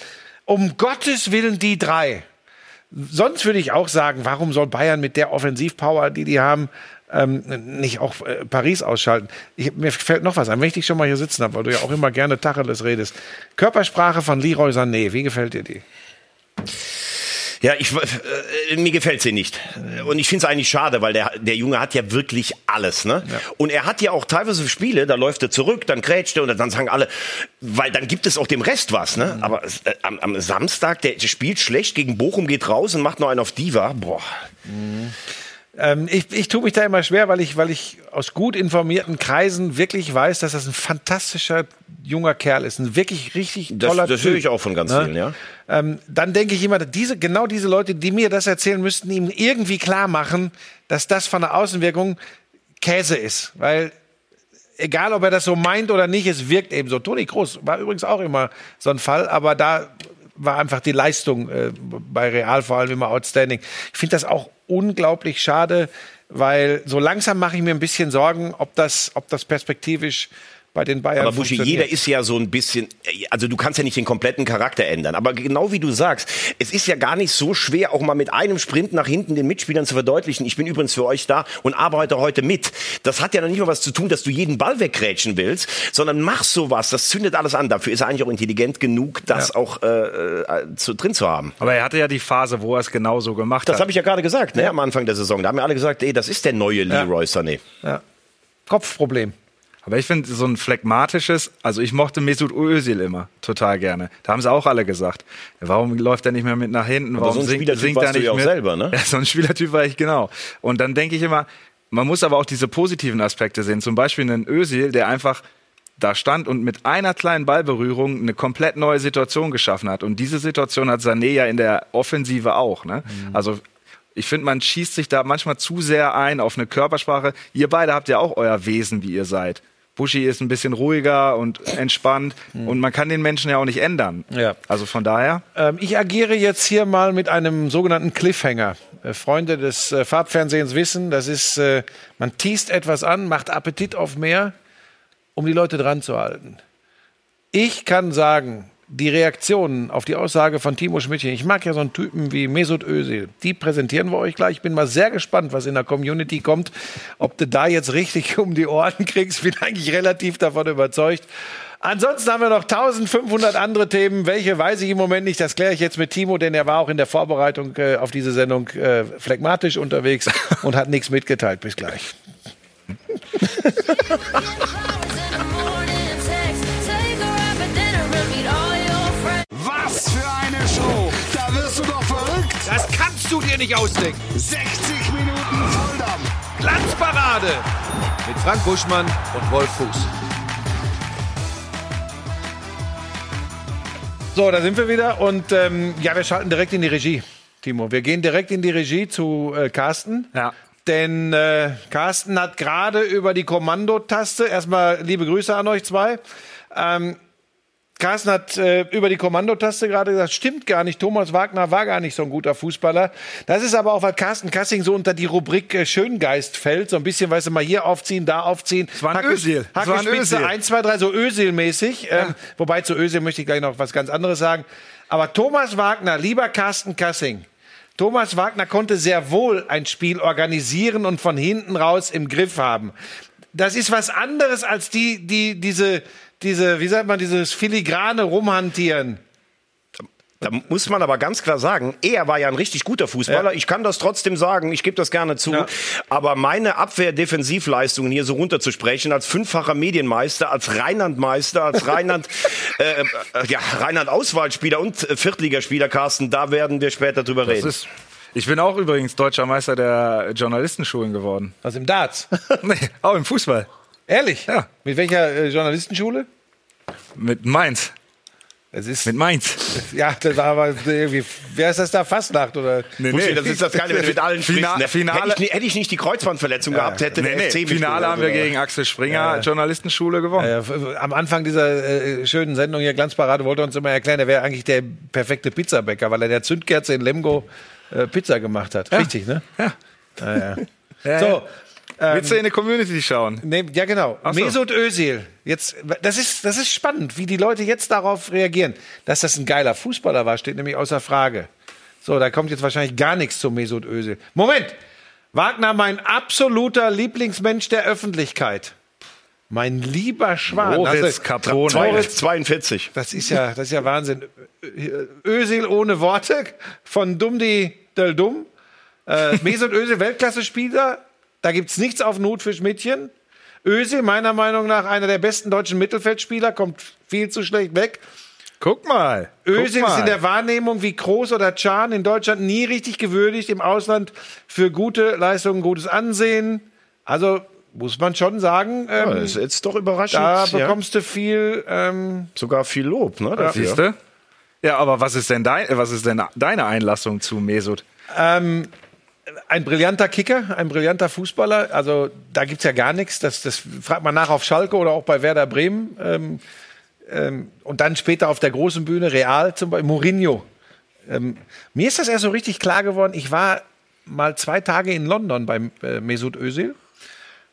um Gottes Willen die drei. Sonst würde ich auch sagen, warum soll Bayern mit der Offensivpower, die die haben, ähm, nicht auch äh, Paris ausschalten? Ich, mir fällt noch was ein, wenn ich dich schon mal hier sitzen habe, weil du ja auch immer gerne Tacheles redest. Körpersprache von Leroy Sané, wie gefällt dir die? Ja, ich, äh, mir gefällt sie nicht. Und ich finde es eigentlich schade, weil der, der Junge hat ja wirklich alles. Ne? Und er hat ja auch teilweise Spiele, da läuft er zurück, dann grätscht er und dann sagen alle, weil dann gibt es auch dem Rest was. Ne? Aber äh, am, am Samstag, der spielt schlecht gegen Bochum, geht raus und macht noch einen auf Diva. Boah. Ähm, ich, ich tue mich da immer schwer, weil ich, weil ich aus gut informierten Kreisen wirklich weiß, dass das ein fantastischer junger Kerl ist. Ein wirklich richtig Das, toller das Typ. höre ich auch von ganz Ne? vielen, ja. ähm, dann denke ich immer, diese, genau diese Leute, die mir das erzählen, müssten ihm irgendwie klar machen, dass das von der Außenwirkung Käse ist. Weil egal, ob er das so meint oder nicht, es wirkt eben so. Toni Kroos war übrigens auch immer so ein Fall, aber da war einfach die Leistung äh, bei Real vor allem immer outstanding. Ich finde das auch unglaublich schade, weil so langsam mache ich mir ein bisschen Sorgen, ob das, ob das perspektivisch bei den Bayern Aber Buschi, jeder ist ja so ein bisschen, also du kannst ja nicht den kompletten Charakter ändern. Aber genau wie du sagst, es ist ja gar nicht so schwer, auch mal mit einem Sprint nach hinten den Mitspielern zu verdeutlichen. Ich bin übrigens für euch da und arbeite heute mit. Das hat ja noch nicht mal was zu tun, dass du jeden Ball weggrätschen willst, sondern mach sowas. Das zündet alles an. Dafür ist er eigentlich auch intelligent genug, das auch äh, äh, zu, drin zu haben. Aber er hatte ja die Phase, wo er es genauso gemacht Das hat. habe ich ja gerade gesagt, ne, am Anfang der Saison. Da haben ja alle gesagt, ey, das ist der neue Leroy Sané. ja. Kopfproblem. Aber ich finde so ein phlegmatisches, also ich mochte Mesut Özil immer total gerne. Da haben sie auch alle gesagt, warum läuft er nicht mehr mit nach hinten? Warum so ein singt, Spielertyp singt er nicht ja auch mit? selber, ne? Ja, so ein Spielertyp war ich genau. Und dann denke ich immer, man muss aber auch diese positiven Aspekte sehen. Zum Beispiel einen Özil, der einfach da stand und mit einer kleinen Ballberührung eine komplett neue Situation geschaffen hat. Und diese Situation hat Sané ja in der Offensive auch. Ne? Also ich finde, man schießt sich da manchmal zu sehr ein auf eine Körpersprache. Ihr beide habt ja auch euer Wesen, wie ihr seid. Buschi ist ein bisschen ruhiger und entspannt und man kann den Menschen ja auch nicht ändern. Ja. Also von daher, Ähm, ich agiere jetzt hier mal mit einem sogenannten Cliffhanger. Äh, Freunde des äh, Farbfernsehens wissen, das ist, äh, man teast etwas an, macht Appetit auf mehr, um die Leute dran zu halten. Ich kann sagen, die Reaktionen auf die Aussage von Timo Schmidtchen, ich mag ja so einen Typen wie Mesut Özil, die präsentieren wir euch gleich. Ich bin mal sehr gespannt, was in der Community kommt, ob du da jetzt richtig um die Ohren kriegst. Bin eigentlich relativ davon überzeugt. Ansonsten haben wir noch 1500 andere Themen. Welche weiß ich im Moment nicht. Das kläre ich jetzt mit Timo, denn er war auch in der Vorbereitung äh, auf diese Sendung äh, phlegmatisch unterwegs und hat nichts mitgeteilt. Bis gleich. Was für eine Show! Da wirst du doch verrückt! Das kannst du dir nicht ausdenken. 60 Minuten Volldampf! Glanzparade mit Frank Buschmann und Wolf Fuß. So, da sind wir wieder und ähm, ja, wir schalten direkt in die Regie, Timo. Wir gehen direkt in die Regie zu äh, Carsten. Ja. Denn äh, Carsten hat gerade über die Kommandotaste, erstmal liebe Grüße an euch zwei. Ähm, Carsten hat äh, über die Kommandotaste gerade gesagt, stimmt gar nicht, Thomas Wagner war gar nicht so ein guter Fußballer. Das ist aber auch, weil Carsten Kassing so unter die Rubrik äh, Schöngeist fällt, so ein bisschen, weißt du, mal hier aufziehen, da aufziehen. Es war ein Özil. Es Hacke war ein Spitze, Özil. 1, 2, 3, so Özil-mäßig. Ähm, wobei zu Özil möchte ich gleich noch was ganz anderes sagen. Aber Thomas Wagner, lieber Carsten Kassing, Thomas Wagner konnte sehr wohl ein Spiel organisieren und von hinten raus im Griff haben. Das ist was anderes als die, die, diese, diese, wie sagt man, dieses filigrane Rumhantieren. Da muss man aber ganz klar sagen, er war ja ein richtig guter Fußballer. Ich kann das trotzdem sagen, ich gebe das gerne zu. Ja. Aber meine Abwehr-Defensivleistungen hier so runterzusprechen, als fünffacher Medienmeister, als Rheinland-Meister, als Rheinland, äh, äh, ja, Rheinland-Auswahlspieler und äh, Viertligaspieler, Carsten, da werden wir später drüber Das reden. ist, ich bin auch übrigens deutscher Meister der Journalistenschulen geworden. Also im Darts. nee, auch im Fußball. Ehrlich? Ja. Mit welcher äh, Journalistenschule? Mit Mainz. Es ist, Mit Mainz. ja, das war aber irgendwie, wer ist das da? Fastnacht oder? Nee, Buschi, das ist das Geile, wenn du mit allen Fina- sprichst. Ne? Finale- Hätte, ich, hätte ich nicht die Kreuzbandverletzung gehabt, hätte Nee, der nee, FC Finale haben wir oder? gegen Axel Springer, Journalistenschule gewonnen. F- am Anfang dieser äh, schönen Sendung hier, Glanzparade, wollte er uns immer erklären, er wäre eigentlich der perfekte Pizzabäcker, weil er der Zündkerze in Lemgo äh, Pizza gemacht hat. Richtig, ne? Ja. Ja, ja. Ja, So, ja. Willst du in die Community schauen? Nee, ja, genau. So. Mesut Özil. Jetzt, das ist, das ist spannend, wie die Leute jetzt darauf reagieren. Dass das ein geiler Fußballer war, steht nämlich außer Frage. So, da kommt jetzt wahrscheinlich gar nichts zu Mesut Özil. Moment! Wagner, mein absoluter Lieblingsmensch der Öffentlichkeit. Mein lieber Schwan. Moritz du- Caprone. Moritz, 42. das ist ja, das ist ja Wahnsinn. Özil ohne Worte von Dumdi Del Dum. Äh, Mesut Özil, Weltklasse-Spieler. Da gibt's nichts auf Not für Schmidtchen. Özil, meiner Meinung nach einer der besten deutschen Mittelfeldspieler, kommt viel zu schlecht weg. Guck mal. Özil ist in der Wahrnehmung wie Kroos oder Can in Deutschland nie richtig gewürdigt, im Ausland für gute Leistungen, gutes Ansehen. Also muss man schon sagen, ähm, Das ist jetzt doch überraschend. da ja. bekommst du viel ähm, Sogar viel Lob, ne? Dafür. Siehst du? Ja, aber was ist denn dein, was ist denn deine Einlassung zu Mesut? Ein brillanter Kicker, ein brillanter Fußballer. Also da gibt's ja gar nichts. Das, das fragt man nach auf Schalke oder auch bei Werder Bremen. Ähm, ähm, und dann später auf der großen Bühne, Real zum Beispiel, Mourinho. Ähm, mir ist das erst so richtig klar geworden. Ich war mal zwei Tage in London beim äh, Mesut Özil.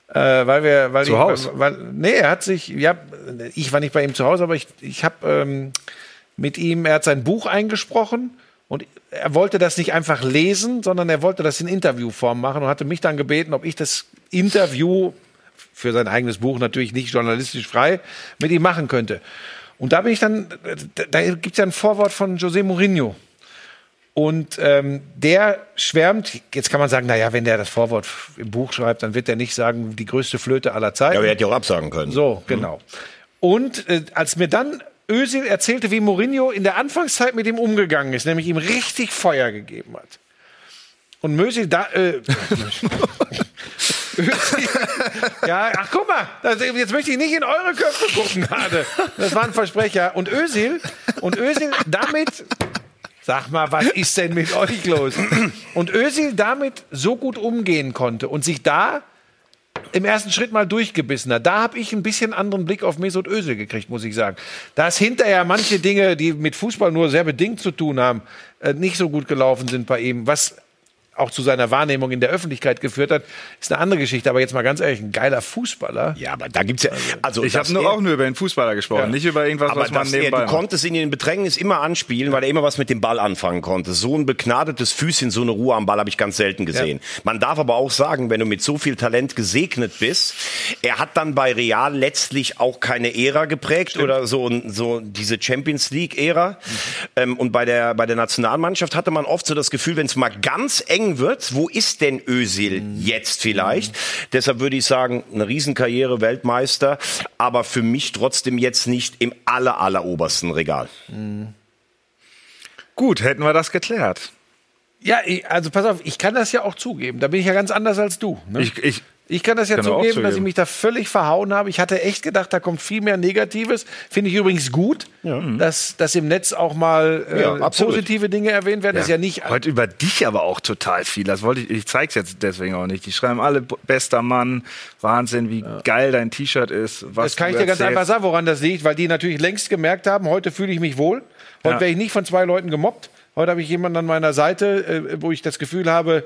Äh, weil wir, weil Zu ich, Haus? Weil, nee, er hat sich, ja, ich war nicht bei ihm zu Hause, aber ich, ich habe ähm, mit ihm, er hat sein Buch eingesprochen und er wollte das nicht einfach lesen, sondern er wollte das in Interviewform machen und hatte mich dann gebeten, ob ich das Interview für sein eigenes Buch natürlich nicht journalistisch frei mit ihm machen könnte. Und da bin ich dann, da, gibt es ja ein Vorwort von José Mourinho. Und ähm, der schwärmt, jetzt kann man sagen, naja, wenn der das Vorwort im Buch schreibt, dann wird er nicht sagen, die größte Flöte aller Zeiten. Ja, aber er hätte ja auch absagen können. So, genau. Und äh, als mir dann Özil erzählte, wie Mourinho in der Anfangszeit mit ihm umgegangen ist, nämlich ihm richtig Feuer gegeben hat. Und Mösi da. Äh, Özil, ja, ach guck mal, das, jetzt möchte ich nicht in eure Köpfe gucken gerade. Das war ein Versprecher. Und Özil, und Özil damit, sag mal, was ist denn mit euch los? Und Özil damit so gut umgehen konnte und sich da im ersten Schritt mal durchgebissen hat. Da habe ich ein bisschen anderen Blick auf Mesut Özil gekriegt, muss ich sagen. Dass hinterher manche Dinge, die mit Fußball nur sehr bedingt zu tun haben, äh, nicht so gut gelaufen sind bei ihm, was auch zu seiner Wahrnehmung in der Öffentlichkeit geführt hat, ist eine andere Geschichte. Aber jetzt mal ganz ehrlich, ein geiler Fußballer. Ja, aber da gibt's ja. Also, Ich dass habe nur auch nur über den Fußballer gesprochen, nicht über irgendwas, Aber was man dass er, nebenbei du konntest ihn in den Bedrängnis immer anspielen, weil er immer was mit dem Ball anfangen konnte. So ein begnadetes Füßchen, so eine Ruhe am Ball habe ich ganz selten gesehen. Man darf aber auch sagen, wenn du mit so viel Talent gesegnet bist, er hat dann bei Real letztlich auch keine Ära geprägt oder so, so diese Champions League Ära. Ähm, und bei der, bei der Nationalmannschaft hatte man oft so das Gefühl, wenn es mal ganz eng wird, wo ist denn Özil jetzt vielleicht? Deshalb würde ich sagen, eine Riesenkarriere, Weltmeister, aber für mich trotzdem jetzt nicht im aller, aller obersten Regal. Gut, hätten wir das geklärt. Ja, ich, also pass auf, ich kann das ja auch zugeben. Da bin ich ja ganz anders als du. Ne? Ich, ich, Ich kann das ja Kann zugeben, dass ich mich da völlig verhauen habe. Ich hatte echt gedacht, da kommt viel mehr Negatives. Finde ich übrigens gut, dass, dass im Netz auch mal äh, Ja, positive Dinge erwähnt werden. Das ist ja nicht. Heute über dich aber auch total viel. Das wollte ich, ich zeig's jetzt deswegen auch nicht. Die schreiben alle, "B- bester Mann, Wahnsinn, wie geil dein T-Shirt ist. Was Das kann ich dir ganz erzählst. einfach sagen, woran das liegt, weil die natürlich längst gemerkt haben, heute fühle ich mich wohl. Heute Ja. werde ich nicht von zwei Leuten gemobbt. Heute habe ich jemanden an meiner Seite, äh, wo ich das Gefühl habe,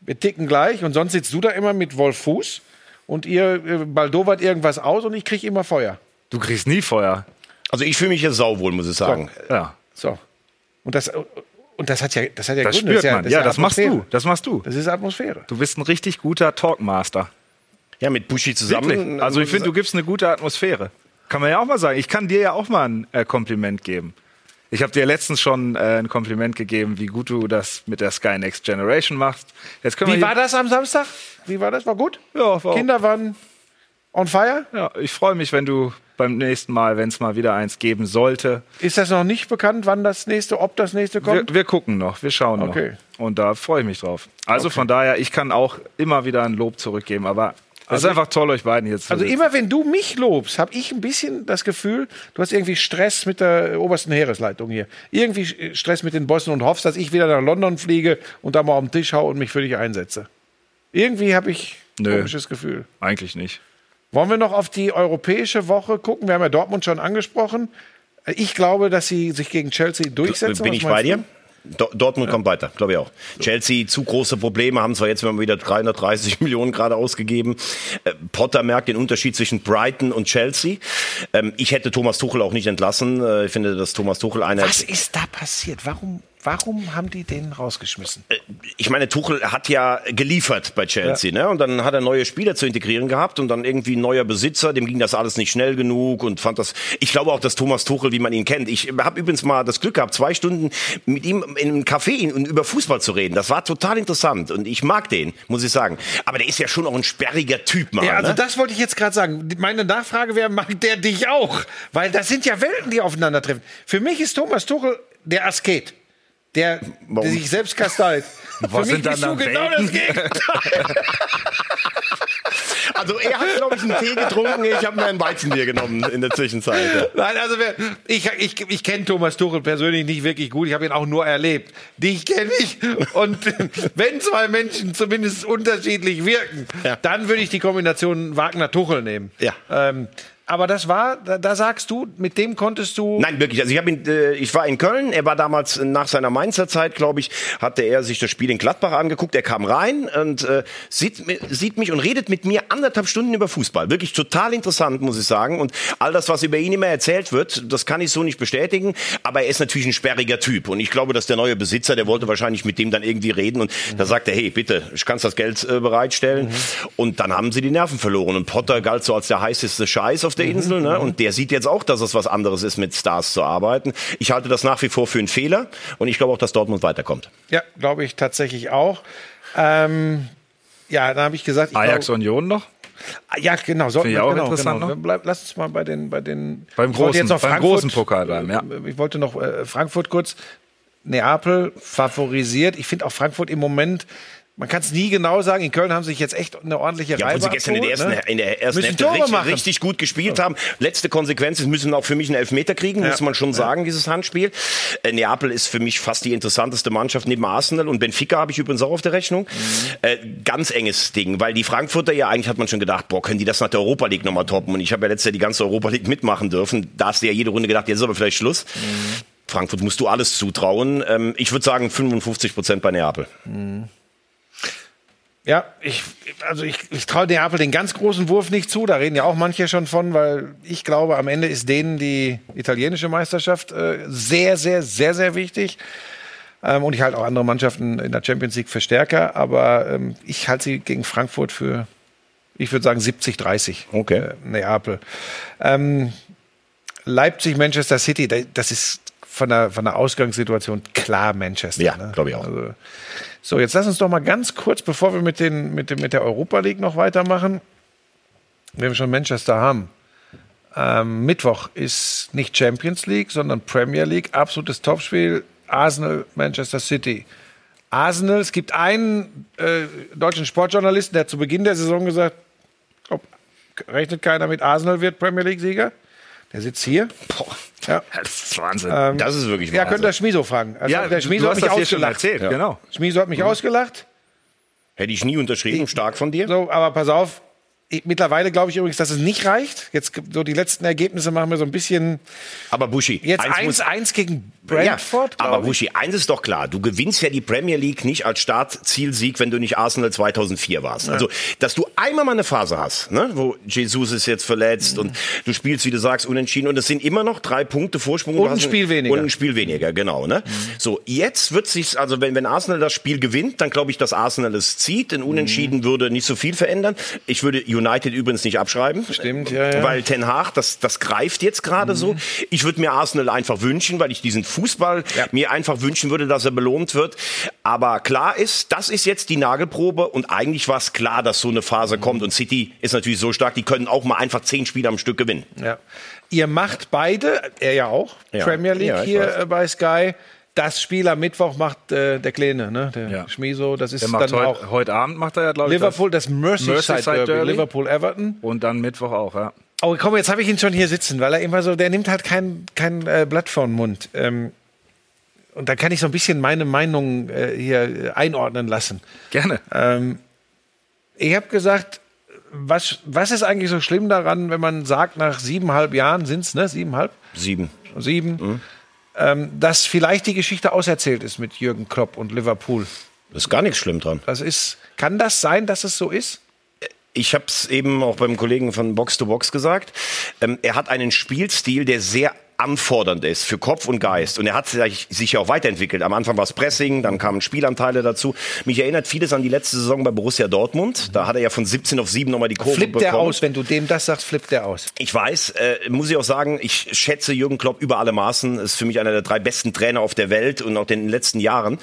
wir ticken gleich. Und sonst sitzt du da immer mit Wolf Fuß und ihr äh, baldowert irgendwas aus und ich kriege immer Feuer. Du kriegst nie Feuer. Also ich fühle mich hier sauwohl, muss ich sagen. Ja. So. Und das, und das hat ja, das hat ja Das Gründe. spürt man. ist Ja, das machst du. Das machst du. Das ist Atmosphäre. Du bist ein richtig guter Talkmaster. Ja, mit Buschi zusammen. Wirklich. Also ich finde, du gibst eine gute Atmosphäre. Kann man ja auch mal sagen. Ich kann dir ja auch mal ein äh, Kompliment geben. Ich habe dir letztens schon äh, ein Kompliment gegeben, wie gut du das mit der Sky Next Generation machst. Jetzt können Wie wir war das am Samstag? Wie war das? War gut? Ja, war Kinder waren on fire? Ja, ich freue mich, wenn du beim nächsten Mal, wenn es mal wieder eins geben sollte. Ist das noch nicht bekannt, wann das nächste, ob das nächste Wir, kommt? wir gucken noch, wir schauen Okay. noch. Und da freue ich mich drauf. Also von daher, ich kann auch immer wieder ein Lob zurückgeben, aber es ist einfach toll, euch beiden jetzt zu Also immer wenn du mich lobst, habe ich ein bisschen das Gefühl, du hast irgendwie Stress mit der obersten Heeresleitung hier. Irgendwie Stress mit den Bossen und hoffst, dass ich wieder nach London fliege und da mal auf den Tisch hau und mich für dich einsetze. Irgendwie habe ich ein Nö. komisches Gefühl. Eigentlich nicht. Wollen wir noch auf die europäische Woche gucken? Wir haben ja Dortmund schon angesprochen. Ich glaube, dass sie sich gegen Chelsea durchsetzen. Bin ich bei dir? du? Do Dortmund kommt weiter, glaube ich auch. Chelsea zu große Probleme, haben zwar jetzt immer wieder 330 Millionen gerade ausgegeben. Äh, Potter merkt den Unterschied zwischen Brighton und Chelsea. Ähm, ich hätte Thomas Tuchel auch nicht entlassen. Äh, ich finde, dass Thomas Tuchel einer Was ist da passiert? Warum, warum haben die den rausgeschmissen? ich meine, Tuchel hat ja geliefert bei Chelsea, ne? Und dann hat er neue Spieler zu integrieren gehabt und dann irgendwie ein neuer Besitzer, dem ging das alles nicht schnell genug und fand das. Ich glaube auch, dass Thomas Tuchel, wie man ihn kennt. Ich habe übrigens mal das Glück gehabt, zwei Stunden mit ihm in einem Café und über Fußball zu reden. Das war total interessant und ich mag den, muss ich sagen. Aber der ist ja schon auch ein sperriger Typ, mal. Ja, also ne? das wollte ich jetzt gerade sagen. Meine Nachfrage wäre, mag der dich auch? Weil das sind ja Welten, die aufeinandertreffen. Für mich ist Thomas Tuchel der Asket. Der, der sich selbst kasteit. Für mich sind dann bist du genau das? Gegenteil. Also er hat, glaube ich, einen Tee getrunken. Ich habe mir ein Weizenbier genommen in der Zwischenzeit. Nein, also wer, ich, ich, ich kenne Thomas Tuchel persönlich nicht wirklich gut. Ich habe ihn auch nur erlebt. Dich kenne ich. Und wenn zwei Menschen zumindest unterschiedlich wirken, Ja. dann würde ich die Kombination Wagner-Tuchel nehmen. Ja. Ähm, aber das war, da, da sagst du, mit dem konntest du. Nein, wirklich. Also ich habe ihn, äh, ich war in Köln. Er war damals nach seiner Mainzer Zeit, glaube ich, hatte er sich das Spiel in Gladbach angeguckt. Er kam rein und äh, sieht, sieht mich und redet mit mir anderthalb Stunden über Fußball. Wirklich total interessant, muss ich sagen. Und all das, was über ihn immer erzählt wird, das kann ich so nicht bestätigen. Aber er ist natürlich ein sperriger Typ. Und ich glaube, dass der neue Besitzer, der wollte wahrscheinlich mit dem dann irgendwie reden. Und da sagt er, hey, bitte, ich kann das Geld äh, bereitstellen. Und dann haben sie die Nerven verloren. Und Potter galt so als der heißeste Scheiß auf der Insel. Ne? Und der sieht jetzt auch, dass es was anderes ist, mit Stars zu arbeiten. Ich halte das nach wie vor für einen Fehler. Und ich glaube auch, dass Dortmund weiterkommt. Ja, glaube ich tatsächlich auch. Ähm, ja, dann habe ich gesagt, ich Ajax glaub, Union noch? ja, genau, sollten Finde ich auch genau, interessant genau. noch. Bleib, lass uns mal bei den, bei den Beim ich wollte großen, beim großen Pokal bleiben, ja. Ich wollte noch äh, Frankfurt kurz. Neapel favorisiert. Ich finde auch Frankfurt im Moment, man kann es nie genau sagen. In Köln haben sie sich jetzt echt eine ordentliche Ja, Reibe obwohl sie gestern in der ersten, ne? in der ersten Müssen Hälfte richtig, richtig gut gespielt haben. Letzte Konsequenz, es müssen auch für mich einen Elfmeter kriegen, muss man schon sagen, dieses Handspiel. Äh, Neapel ist für mich fast die interessanteste Mannschaft neben Arsenal und Benfica habe ich übrigens auch auf der Rechnung. Mhm. Äh, ganz enges Ding, weil die Frankfurter ja eigentlich hat man schon gedacht, boah, können die das nach der Europa League nochmal toppen? Und ich habe ja letztes Jahr die ganze Europa League mitmachen dürfen. Da hast du ja jede Runde gedacht, jetzt ist aber vielleicht Schluss. Mhm. Frankfurt musst du alles zutrauen. Ähm, ich würde sagen 55 Prozent bei Neapel. Ja, ich, also ich, ich traue Neapel den ganz großen Wurf nicht zu. Da reden ja auch manche schon von, weil ich glaube, am Ende ist denen die italienische Meisterschaft äh, sehr, sehr, sehr, sehr wichtig. Ähm, und ich halte auch andere Mannschaften in der Champions League für stärker. Aber ähm, ich halte sie gegen Frankfurt für, ich würde sagen, 70-30. Okay. Äh, Neapel. Ähm, Leipzig, Manchester City, da- das ist von der, von der Ausgangssituation klar Manchester. Ja, ne? glaube ich auch. Also, so, jetzt lass uns doch mal ganz kurz, bevor wir mit, den, mit, dem, mit der Europa League noch weitermachen, wenn wir schon Manchester haben. Ähm, Mittwoch ist nicht Champions League, sondern Premier League. Absolutes Topspiel. Arsenal, Manchester City. Arsenal, es gibt einen äh, deutschen Sportjournalisten, der hat zu Beginn der Saison gesagt, glaub, rechnet keiner mit Arsenal wird Premier League-Sieger. Der sitzt hier. Ja. Das ist Wahnsinn. Das ist wirklich Ja, Wahnsinn. könnt ihr Schmiso fragen. Also ja, der Schmiso du hat mich das hier schon ausgelacht. erzählt, genau. Schmiso hat mich ausgelacht. Hätte ich nie unterschrieben, stark von dir. So, aber pass auf. Mittlerweile glaube ich übrigens, dass es nicht reicht. Jetzt so die letzten Ergebnisse machen wir so ein bisschen. Aber Buschi, Jetzt eins muss- 1-1 gegen Brentford. ja, aber. Buschi, eins ist doch klar, du gewinnst ja die Premier League nicht als Startzielsieg, wenn du nicht Arsenal 2004 warst. Also, dass du einmal mal eine Phase hast, ne, wo Jesus ist jetzt verletzt und du spielst, wie du sagst, unentschieden und es sind immer noch drei Punkte Vorsprung. Und ein Spiel weniger. Und ein Spiel weniger, genau. Ne? So, jetzt wird sich, also wenn, wenn Arsenal das Spiel gewinnt, dann glaube ich, dass Arsenal es zieht. Ein Unentschieden würde nicht so viel verändern. Ich würde United übrigens nicht abschreiben. Stimmt, ja, ja. Weil Ten Hag, das, das greift jetzt gerade so. Ich würde mir Arsenal einfach wünschen, weil ich diesen Fußball Ja. mir einfach wünschen würde, dass er belohnt wird. Aber klar ist, das ist jetzt die Nagelprobe und eigentlich war es klar, dass so eine Phase kommt. Und City ist natürlich so stark, die können auch mal einfach zehn Spiele am Stück gewinnen. Ja. Ihr macht beide, er ja auch, Ja. Premier League Ja, hier weiß. bei Sky. Das Spiel am Mittwoch macht äh, der Kleine, ne? der Ja. Schmiso. Das ist Der macht dann heut, auch heute Abend macht er ja, glaube ich. Liverpool, das Merseyside, Merseyside Derby, Derby. Liverpool-Everton. Das. Und dann Mittwoch auch, ja. Oh, komm, jetzt habe ich ihn schon hier sitzen, weil er immer so, der nimmt halt kein, kein äh, Blatt vor den Mund. Ähm, und da kann ich so ein bisschen meine Meinung äh, hier einordnen lassen. Gerne. Ich habe gesagt, was, was ist eigentlich so schlimm daran, wenn man sagt, nach siebeneinhalb Jahren sind es, ne? Siebeneinhalb? Sieben. Sieben. Ähm, dass vielleicht die Geschichte auserzählt ist mit Jürgen Klopp und Liverpool. ist gar nichts schlimm dran. Das ist, kann das sein, dass es so ist? Ich habe es eben auch beim Kollegen von Box to Box gesagt. Ähm, er hat einen Spielstil, der sehr anfordernd ist für Kopf und Geist. Und er hat sich, ja auch weiterentwickelt. Am Anfang war es Pressing, dann kamen Spielanteile dazu. Mich erinnert vieles an die letzte Saison bei Borussia Dortmund. Da hat er ja von 17 auf 7 nochmal die Kurve Flippt bekommen. der aus, wenn du dem das sagst, flippt der aus. Ich weiß, äh, muss ich auch sagen, ich schätze Jürgen Klopp über alle Maßen. Ist für mich einer der drei besten Trainer auf der Welt und auch in den letzten Jahren.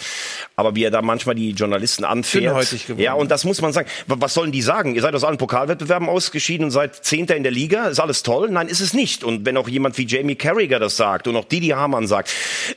Aber wie er da manchmal die Journalisten anfährt. Ja, und das muss man sagen. Was sollen die sagen? Ihr seid aus allen Pokalwettbewerben ausgeschieden und seid Zehnter in der Liga. Ist alles toll? Nein, ist es nicht. Und wenn auch jemand wie Jamie Carragher das sagt und auch Didi Hamann sagt,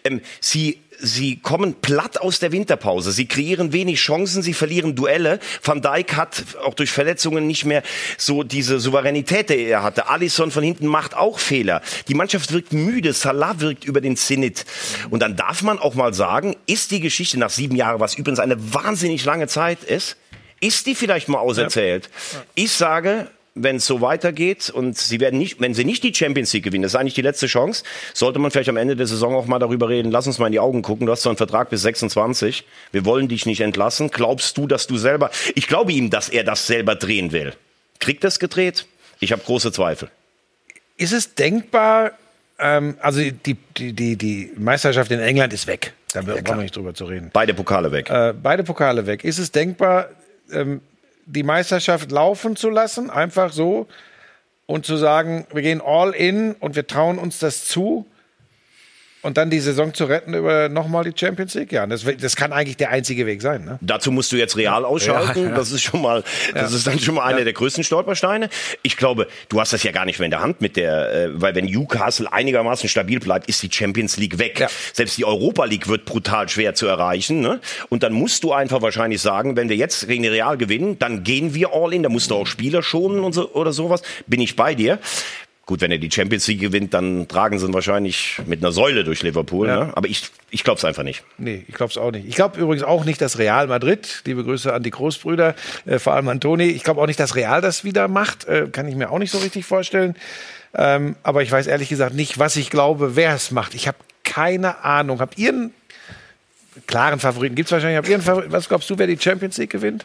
ähm, sie Sie kommen platt aus der Winterpause. Sie kreieren wenig Chancen, sie verlieren Duelle. Van Dijk hat auch durch Verletzungen nicht mehr so diese Souveränität, die er hatte. Alisson von hinten macht auch Fehler. Die Mannschaft wirkt müde. Salah wirkt über den Zenit. Und dann darf man auch mal sagen, ist die Geschichte nach sieben Jahren, was übrigens eine wahnsinnig lange Zeit ist, ist die vielleicht mal auserzählt? Ich sage, wenn es so weitergeht und sie werden nicht, wenn sie nicht die Champions League gewinnen, das ist eigentlich die letzte Chance, sollte man vielleicht am Ende der Saison auch mal darüber reden. Lass uns mal in die Augen gucken. Du hast so einen Vertrag bis 26. Wir wollen dich nicht entlassen. Glaubst du, dass du selber? Ich glaube ihm, dass er das selber drehen will. Kriegt das gedreht? Ich habe große Zweifel. Ist es denkbar, ähm, also die, die, die, die Meisterschaft in England ist weg. Da brauchen wir nicht drüber zu reden. Beide Pokale weg. Äh, beide Pokale weg. Ist es denkbar, ähm, die Meisterschaft laufen zu lassen, einfach so, und zu sagen, wir gehen all in und wir trauen uns das zu? Und dann die Saison zu retten über nochmal die Champions League? Ja, das, das kann eigentlich der einzige Weg sein. Ne? Dazu musst du jetzt real ausschalten. Das ist schon mal, das ist dann schon mal einer der größten Stolpersteine. Ich glaube, du hast das ja gar nicht mehr in der Hand mit der, äh, weil wenn Newcastle einigermaßen stabil bleibt, ist die Champions League weg. Ja. Selbst die Europa League wird brutal schwer zu erreichen. Ne? Und dann musst du einfach wahrscheinlich sagen, wenn wir jetzt gegen Real gewinnen, dann gehen wir all in. Da musst du auch Spieler schonen und so, oder sowas. Bin ich bei dir. Gut, wenn er die Champions League gewinnt, dann tragen sie ihn wahrscheinlich mit einer Säule durch Liverpool. Ja. Ne? Aber ich, ich glaube es einfach nicht. Nee, ich glaube es auch nicht. Ich glaube übrigens auch nicht, dass Real Madrid, liebe Grüße an die Großbrüder, äh, vor allem an Toni, ich glaube auch nicht, dass Real das wieder macht. Äh, kann ich mir auch nicht so richtig vorstellen. Ähm, aber ich weiß ehrlich gesagt nicht, was ich glaube, wer es macht. Ich habe keine Ahnung. Habt ihr einen klaren Favoriten? Gibt es wahrscheinlich. Habt ihr einen Favoriten? Was glaubst du, wer die Champions League gewinnt?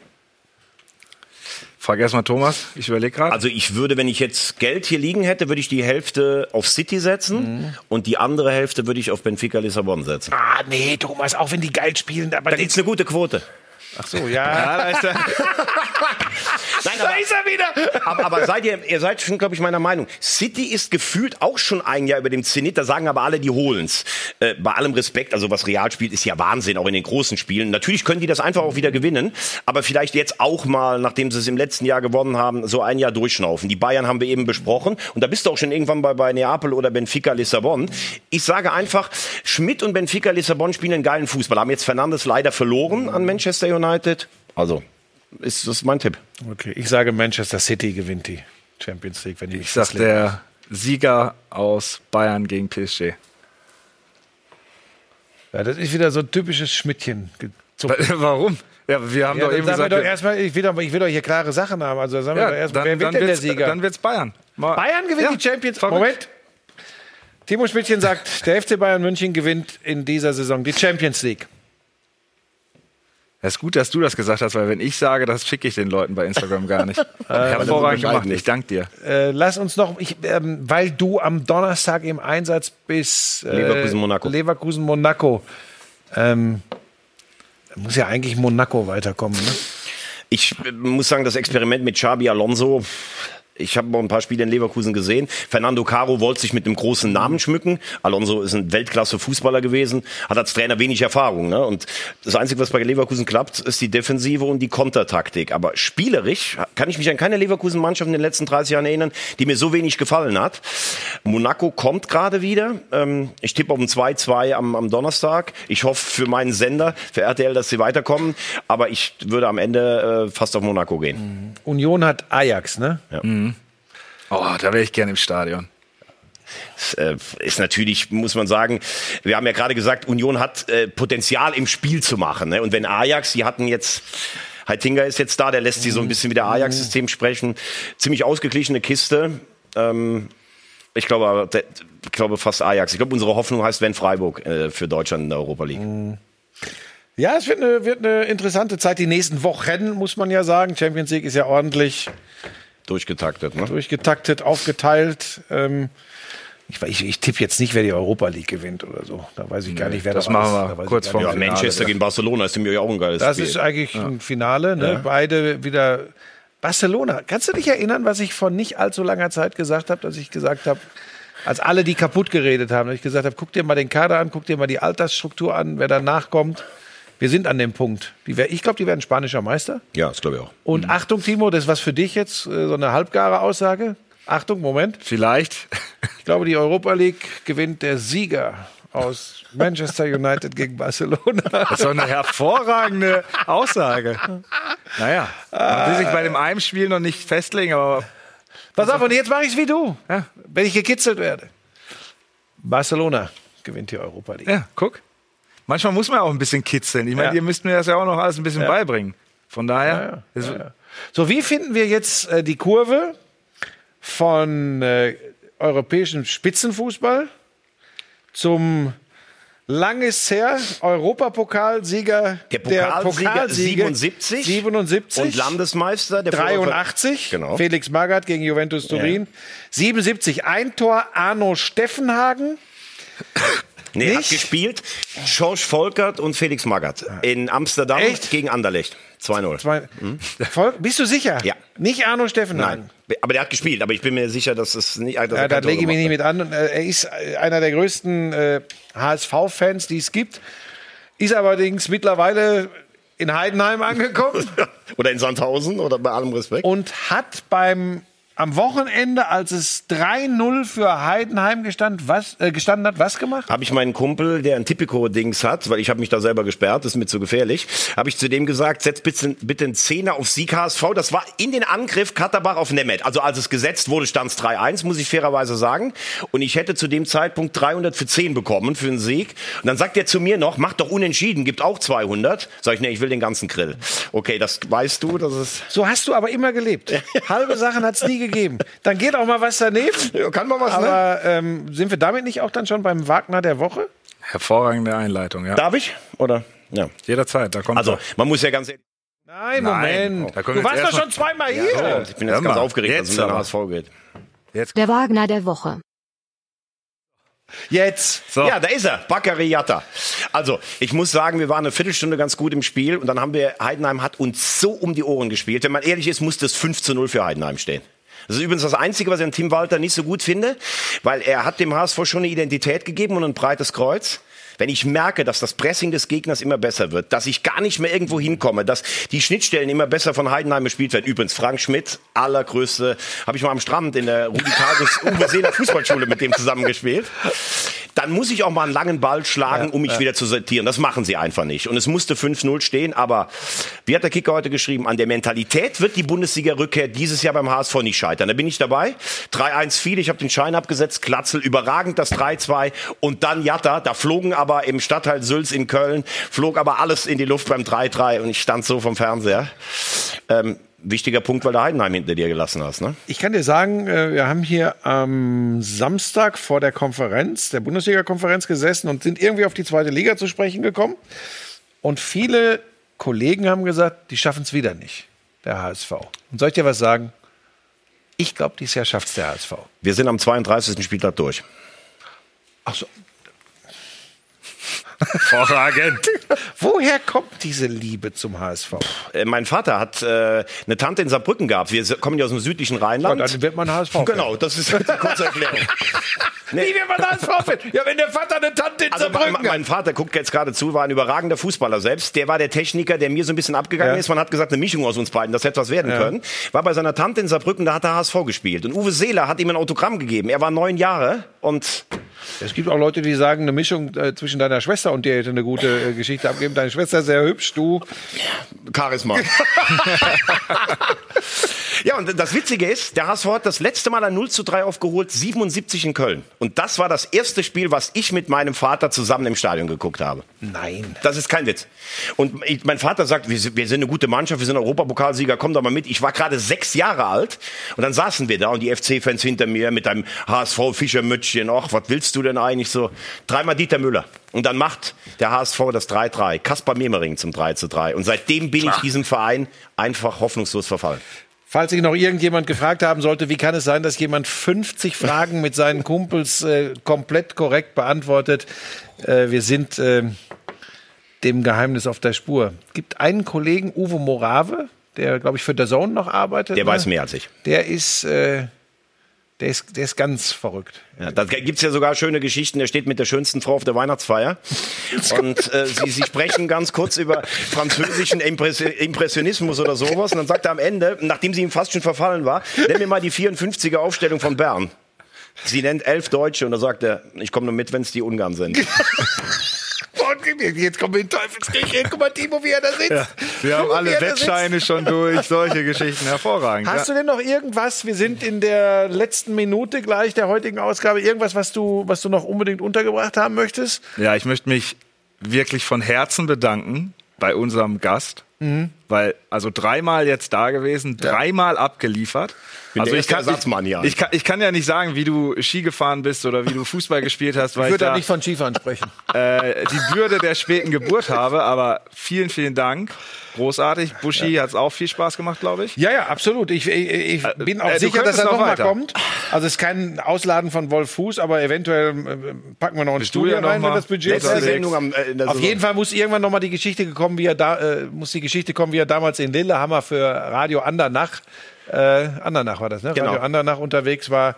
Frag erst mal Thomas. Ich überlege gerade. Also ich würde, wenn ich jetzt Geld hier liegen hätte, würde ich die Hälfte auf City setzen und die andere Hälfte würde ich auf Benfica Lissabon setzen. Ah, nee, Thomas, auch wenn die geil spielen. Aber Da gibt's eine gute Quote. Ach so, ja. da ist er. Nein, aber, da ist er wieder. aber, aber seid ihr, ihr seid schon, glaube ich, meiner Meinung. City ist gefühlt auch schon ein Jahr über dem Zenit. Da sagen aber alle, die holen's. Äh, bei allem Respekt, also was Real spielt, ist ja Wahnsinn, auch in den großen Spielen. Natürlich können die das einfach auch wieder gewinnen, aber vielleicht jetzt auch mal, nachdem sie es im letzten Jahr gewonnen haben, so ein Jahr durchschnaufen. Die Bayern haben wir eben besprochen und da bist du auch schon irgendwann bei, bei Neapel oder Benfica Lissabon. Ich sage einfach, Schmidt und Benfica Lissabon spielen einen geilen Fußball. Haben jetzt Fernandes leider verloren an Manchester United. Also, ist das mein Tipp. Okay, ich sage Manchester City gewinnt die Champions League, wenn die Ich sag der Sieger aus Bayern gegen PSG. Ja, das ist wieder so ein typisches Schmidtchen. Warum? Ja, wir haben Ja, doch eben wir gesagt, doch wir- erstmal, ich will, doch, ich will doch hier klare Sachen haben. Also sagen wir ja, doch erstmal, dann, wer wird denn der Sieger? dann wird's Bayern. Mal- Bayern gewinnt Ja, die Champions verrückt. Moment. Timo Schmidtchen sagt, der FC Bayern München gewinnt in dieser Saison die Champions League. Es ist gut, dass du das gesagt hast, weil wenn ich sage, das schicke ich den Leuten bei Instagram gar nicht. Hervorragend Bescheid gemacht. Ich danke dir. Äh, lass uns noch, ich, ähm, weil du am Donnerstag im Einsatz bist. Äh, Leverkusen-Monaco. Leverkusen-Monaco. Ähm, da muss ja eigentlich Monaco weiterkommen. Ne? Ich äh, muss sagen, das Experiment mit Xabi Alonso, ich habe mal ein paar Spiele in Leverkusen gesehen. Fernando Caro wollte sich mit einem großen Namen schmücken. Alonso ist ein Weltklasse-Fußballer gewesen, hat als Trainer wenig Erfahrung. Ne? Und das Einzige, was bei Leverkusen klappt, ist die Defensive und die Kontertaktik. Aber spielerisch kann ich mich an keine Leverkusen-Mannschaft in den letzten 30 Jahren erinnern, die mir so wenig gefallen hat. Monaco kommt gerade wieder. Ähm, ich tippe auf ein 2-2 am, am Donnerstag. Ich hoffe für meinen Sender, für RTL, dass sie weiterkommen. Aber ich würde am Ende äh, fast auf Monaco gehen. Union hat Ajax, ne? Oh, da wäre ich gerne im Stadion. Das, äh, ist natürlich, muss man sagen, wir haben ja gerade gesagt, Union hat äh, Potenzial im Spiel zu machen. Ne? Und wenn Ajax, die hatten jetzt, Heitinga ist jetzt da, der lässt sie so ein bisschen wie der Ajax-System sprechen. Ziemlich ausgeglichene Kiste. Ähm, ich glaube, ich glaube fast Ajax. Ich glaube, unsere Hoffnung heißt, wenn Freiburg äh, für Deutschland in der Europa League. Ja, es wird eine, wird eine interessante Zeit. Die nächsten Wochen, muss man ja sagen. Champions League ist ja ordentlich Durchgetaktet. Ne? durchgetaktet, aufgeteilt. Ähm, ich, ich, ich tippe jetzt nicht, wer die Europa League gewinnt oder so. Da weiß ich gar nicht, wer das da machen wir da kurz nicht, Ja, Manchester gegen Barcelona ist nämlich auch ein geiles Das Spiel. ist eigentlich ein Finale, ne? Beide wieder. Barcelona. Kannst du dich erinnern, was ich vor nicht allzu langer Zeit gesagt habe, dass ich gesagt habe, als alle die kaputt geredet haben, dass ich gesagt habe, guck dir mal den Kader an, guck dir mal die Altersstruktur an, wer danach kommt. Wir sind an dem Punkt. Die wär, ich glaube, die werden spanischer Meister. ja, das glaube ich auch. Und Achtung, Timo, das ist was für dich jetzt, äh, so eine halbgare Aussage. Achtung, Moment. Vielleicht. Ich glaube, die Europa League gewinnt der Sieger aus Manchester United gegen Barcelona. Das ist doch eine hervorragende Aussage. Naja, man will sich bei dem einen Spiel noch nicht festlegen, aber Pass auf, und jetzt mache ich es wie du, Ja. wenn ich gekitzelt werde. Barcelona gewinnt die Europa League. ja, guck. Manchmal muss man auch ein bisschen kitzeln. Ich meine, Ja. ihr müsst mir das ja auch noch alles ein bisschen beibringen. Von daher, ist- So, wie finden wir jetzt äh, die Kurve von äh, europäischem Spitzenfußball zum lang ist her Europapokalsieger Der Pokalsieger 77 77 Und Landesmeister der 83 Genau. Felix Magath gegen Juventus Turin 77 ein Tor Arno Steffenhagen Nee, hat Nicht? gespielt George Volkert und Felix Magath in Amsterdam Echt? gegen Anderlecht. 2-0. Zwei, Voll, bist du sicher? Ja. Nicht Arno Steffenhagen? Nein, aber der hat gespielt, aber ich bin mir sicher, dass es nicht. Dass Ja, da lege ich mich nicht mit an. Äh, Er ist äh, einer der größten äh, HSV-Fans, die es gibt. Ist allerdings mittlerweile in Heidenheim angekommen hat. Oder in Sandhausen oder bei allem Respekt. und hat beim am Wochenende, als es 3-0 für Heidenheim gestand, was, äh, gestanden hat, was gemacht? habe ich meinen Kumpel, der ein Tipico-Dings hat, weil ich habe mich da selber gesperrt, das ist mir zu gefährlich, habe ich zu dem gesagt, setz bitte, bitte einen Zehner auf Sieg HSV. Das war in den Angriff Katterbach auf Nemeth. Also als es gesetzt wurde, stand es 3-1, muss ich fairerweise sagen. Und ich hätte zu dem Zeitpunkt 300 für 10 bekommen, für einen Sieg. Und dann sagt er zu mir noch, mach doch unentschieden, gibt auch 200. Sag ich, nee, ich will den ganzen Grill. Okay, das weißt du, das ist... So hast du aber immer gelebt. Halbe Sachen hat es nie gegeben. Dann geht auch mal was daneben. Ja, kann man was, ne? Aber ähm, sind wir damit nicht auch dann schon beim Wagner der Woche? hervorragende Einleitung, ja. Darf ich? Oder? Ja. Jederzeit, da kommt Also, er. man muss ja ganz ehrlich... Nein, Nein. Moment. Können du warst jetzt doch schon zweimal hier. Ich bin jetzt Hör ganz mal, aufgeregt, dass es jetzt um den aber. HSV geht. Der Wagner der Woche. Jetzt. So. Ja, da ist er, Bakary Yatta. Also, ich muss sagen, wir waren eine Viertelstunde ganz gut im Spiel und dann haben wir, Heidenheim hat uns so um die Ohren gespielt. Wenn man ehrlich ist, musste es 5 zu 0 für Heidenheim stehen. Das ist übrigens das Einzige, was ich an Tim Walter nicht so gut finde, weil er hat dem HSV schon eine Identität gegeben und ein breites Kreuz. Wenn ich merke, dass das Pressing des Gegners immer besser wird, dass ich gar nicht mehr irgendwo hinkomme, dass die Schnittstellen immer besser von Heidenheim gespielt werden. Übrigens, Frank Schmidt, allergrößte, habe ich mal am Strand in der Rudi Karges Uwe Seeler Fußballschule mit dem zusammengespielt. Dann muss ich auch mal einen langen Ball schlagen, um mich wieder zu sortieren. Das machen sie einfach nicht. Und es musste 5-0 stehen, aber wie hat der Kicker heute geschrieben, an der Mentalität wird die Bundesliga-Rückkehr dieses Jahr beim HSV nicht scheitern. Da bin ich dabei. 3-1 viel, ich habe den Schein abgesetzt, Klatzel, überragend das 3-2 und dann Jatta, da flogen aber im Stadtteil Sülz in Köln, flog aber alles in die Luft beim 3-3 und ich stand so vom Fernseher. Ähm, wichtiger Punkt, weil du Heidenheim hinter dir gelassen hast, ne? Ich kann dir sagen, äh, wir haben hier am Samstag vor der Konferenz, der Bundesliga-Konferenz gesessen und sind irgendwie auf die zweite Liga zu sprechen gekommen. Und viele Kollegen haben gesagt, die schaffen es wieder nicht, der HSV. Und soll ich dir was sagen? Ich glaube, dieses Jahr schafft es der HSV. Wir sind am 32. Spieltag durch. Ach so. Hervorragend. Woher kommt diese Liebe zum HSV? Äh, Mein Vater hat äh, eine Tante in Saarbrücken gehabt. Wir kommen ja aus dem südlichen Rheinland. Und dann wird man HSV. Genau, das ist die kurze Erklärung. Wie wird man HSV? -Fan? Ja, wenn der Vater eine Tante in Also mein, Saarbrücken hat. mein Vater guckt jetzt gerade zu, war ein überragender Fußballer selbst. Der war der Techniker, der mir so ein bisschen abgegangen Ja. ist. Man hat gesagt, eine Mischung aus uns beiden, das hätte was werden können. War bei seiner Tante in Saarbrücken, da hat er HSV gespielt. Und Uwe Seeler hat ihm ein Autogramm gegeben. Er war neun Jahre und Es gibt auch Leute, die sagen, eine Mischung äh, zwischen deiner Schwester und dir hätte eine gute äh, Geschichte abgeben. Deine Schwester ist sehr hübsch, du. Charisma. ja, und das Witzige ist, der HSV hat das letzte Mal ein 0 zu 3 aufgeholt, 77 in Köln. Und das war das erste Spiel, was ich mit meinem Vater zusammen im Stadion geguckt habe. Nein. Das ist kein Witz. Und ich, mein Vater sagt, wir, sind- wir sind eine gute Mannschaft, wir sind Europapokalsieger, komm doch mal mit. Ich war gerade sechs Jahre alt und dann saßen wir da und die FC-Fans hinter mir mit einem HSV-Fischermützchen. Ach, was willst du denn eigentlich so? Dreimal Dieter Müller. Und dann macht der HSV das 3-3. Kaspar Memering zum 3-3. Und seitdem bin ich diesem Verein einfach hoffnungslos verfallen. Falls sich noch irgendjemand gefragt haben sollte, wie kann es sein, dass jemand 50 Fragen mit seinen Kumpels äh, komplett korrekt beantwortet? Äh, wir sind äh, dem Geheimnis auf der Spur. Gibt einen Kollegen, Uwe Morave, der, glaube ich, für der Zone noch arbeitet. Der ne? weiß mehr als ich. Der ist, äh, der ist, der ist ganz verrückt. Ja, da gibt's ja sogar schöne Geschichten. Der steht mit der schönsten Frau auf der Weihnachtsfeier. Und äh, sie, sie sprechen ganz kurz über französischen Impress Impressionismus oder sowas. Und dann sagt er am Ende, nachdem sie ihm fast schon verfallen war, nenn mir mal die 54er Aufstellung von Bern. Sie nennt elf Deutsche und da sagt er, ich komme nur mit, wenn es die Ungarn sind. Jetzt kommen wir in Teufelskirche. Guck mal, Timo, wie er da sitzt. Wir haben alle. Wettscheine schon durch, solche Geschichten. Hervorragend. Hast ja. du denn noch irgendwas? Wir sind in der letzten Minute gleich der heutigen Ausgabe. Irgendwas, was du, was du noch unbedingt untergebracht haben möchtest? Ja, ich möchte mich wirklich von Herzen bedanken bei unserem Gast. Mhm. Weil, also dreimal jetzt da gewesen, dreimal abgeliefert. Bin also der ich kann, Ersatzmann hier. ich, ich, kann, ich kann ja nicht sagen, wie du Ski gefahren bist oder wie du Fußball gespielt hast, weil Ich ich, würde da da nicht von Skifahren sprechen. äh, die Bürde der späten Geburt habe. Aber vielen, vielen Dank. Großartig. Buschi hat es auch viel Spaß gemacht, glaube ich. Ja, ja, absolut. Ich, ich, ich bin auch äh, sicher, dass er noch nochmal weiter. kommt. Also es ist kein Ausladen von Wolf Fuß, aber eventuell äh, packen wir noch ein Studio ja noch rein, wenn das Budget Letzte ist. Sendung am, äh, Auf jeden Fall muss irgendwann noch mal die Geschichte gekommen, wie er da äh, muss die Geschichte kommen, wie er damals in Lillehammer für Radio Andernach, äh, Andernach war das, ne? Genau. Radio Andernach unterwegs war.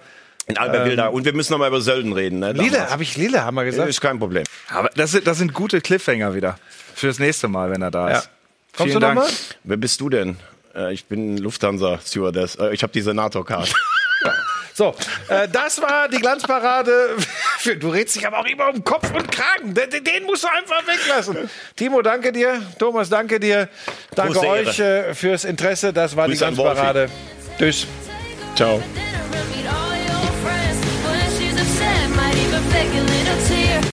In Albertville Und wir müssen noch mal über Sölden reden. Ne, Lille, habe ich Lillehammer gesagt? Ist kein Problem. Aber das sind, das sind gute Cliffhanger wieder. Fürs nächste Mal, wenn er da Ja. ist. Kommst Vielen du noch Dank. mal? Wer bist du denn? Äh, ich bin Lufthansa-Stewardess. Äh, ich habe die Senator-Card. So, äh, das war die Glanzparade. Du redest dich aber auch immer um Kopf und Kragen. Den, den musst du einfach weglassen. Timo, danke dir. Thomas, danke dir. Danke Große euch äh, fürs Interesse. Das war Grüße die an Glanzparade. Tschüss. Ciao.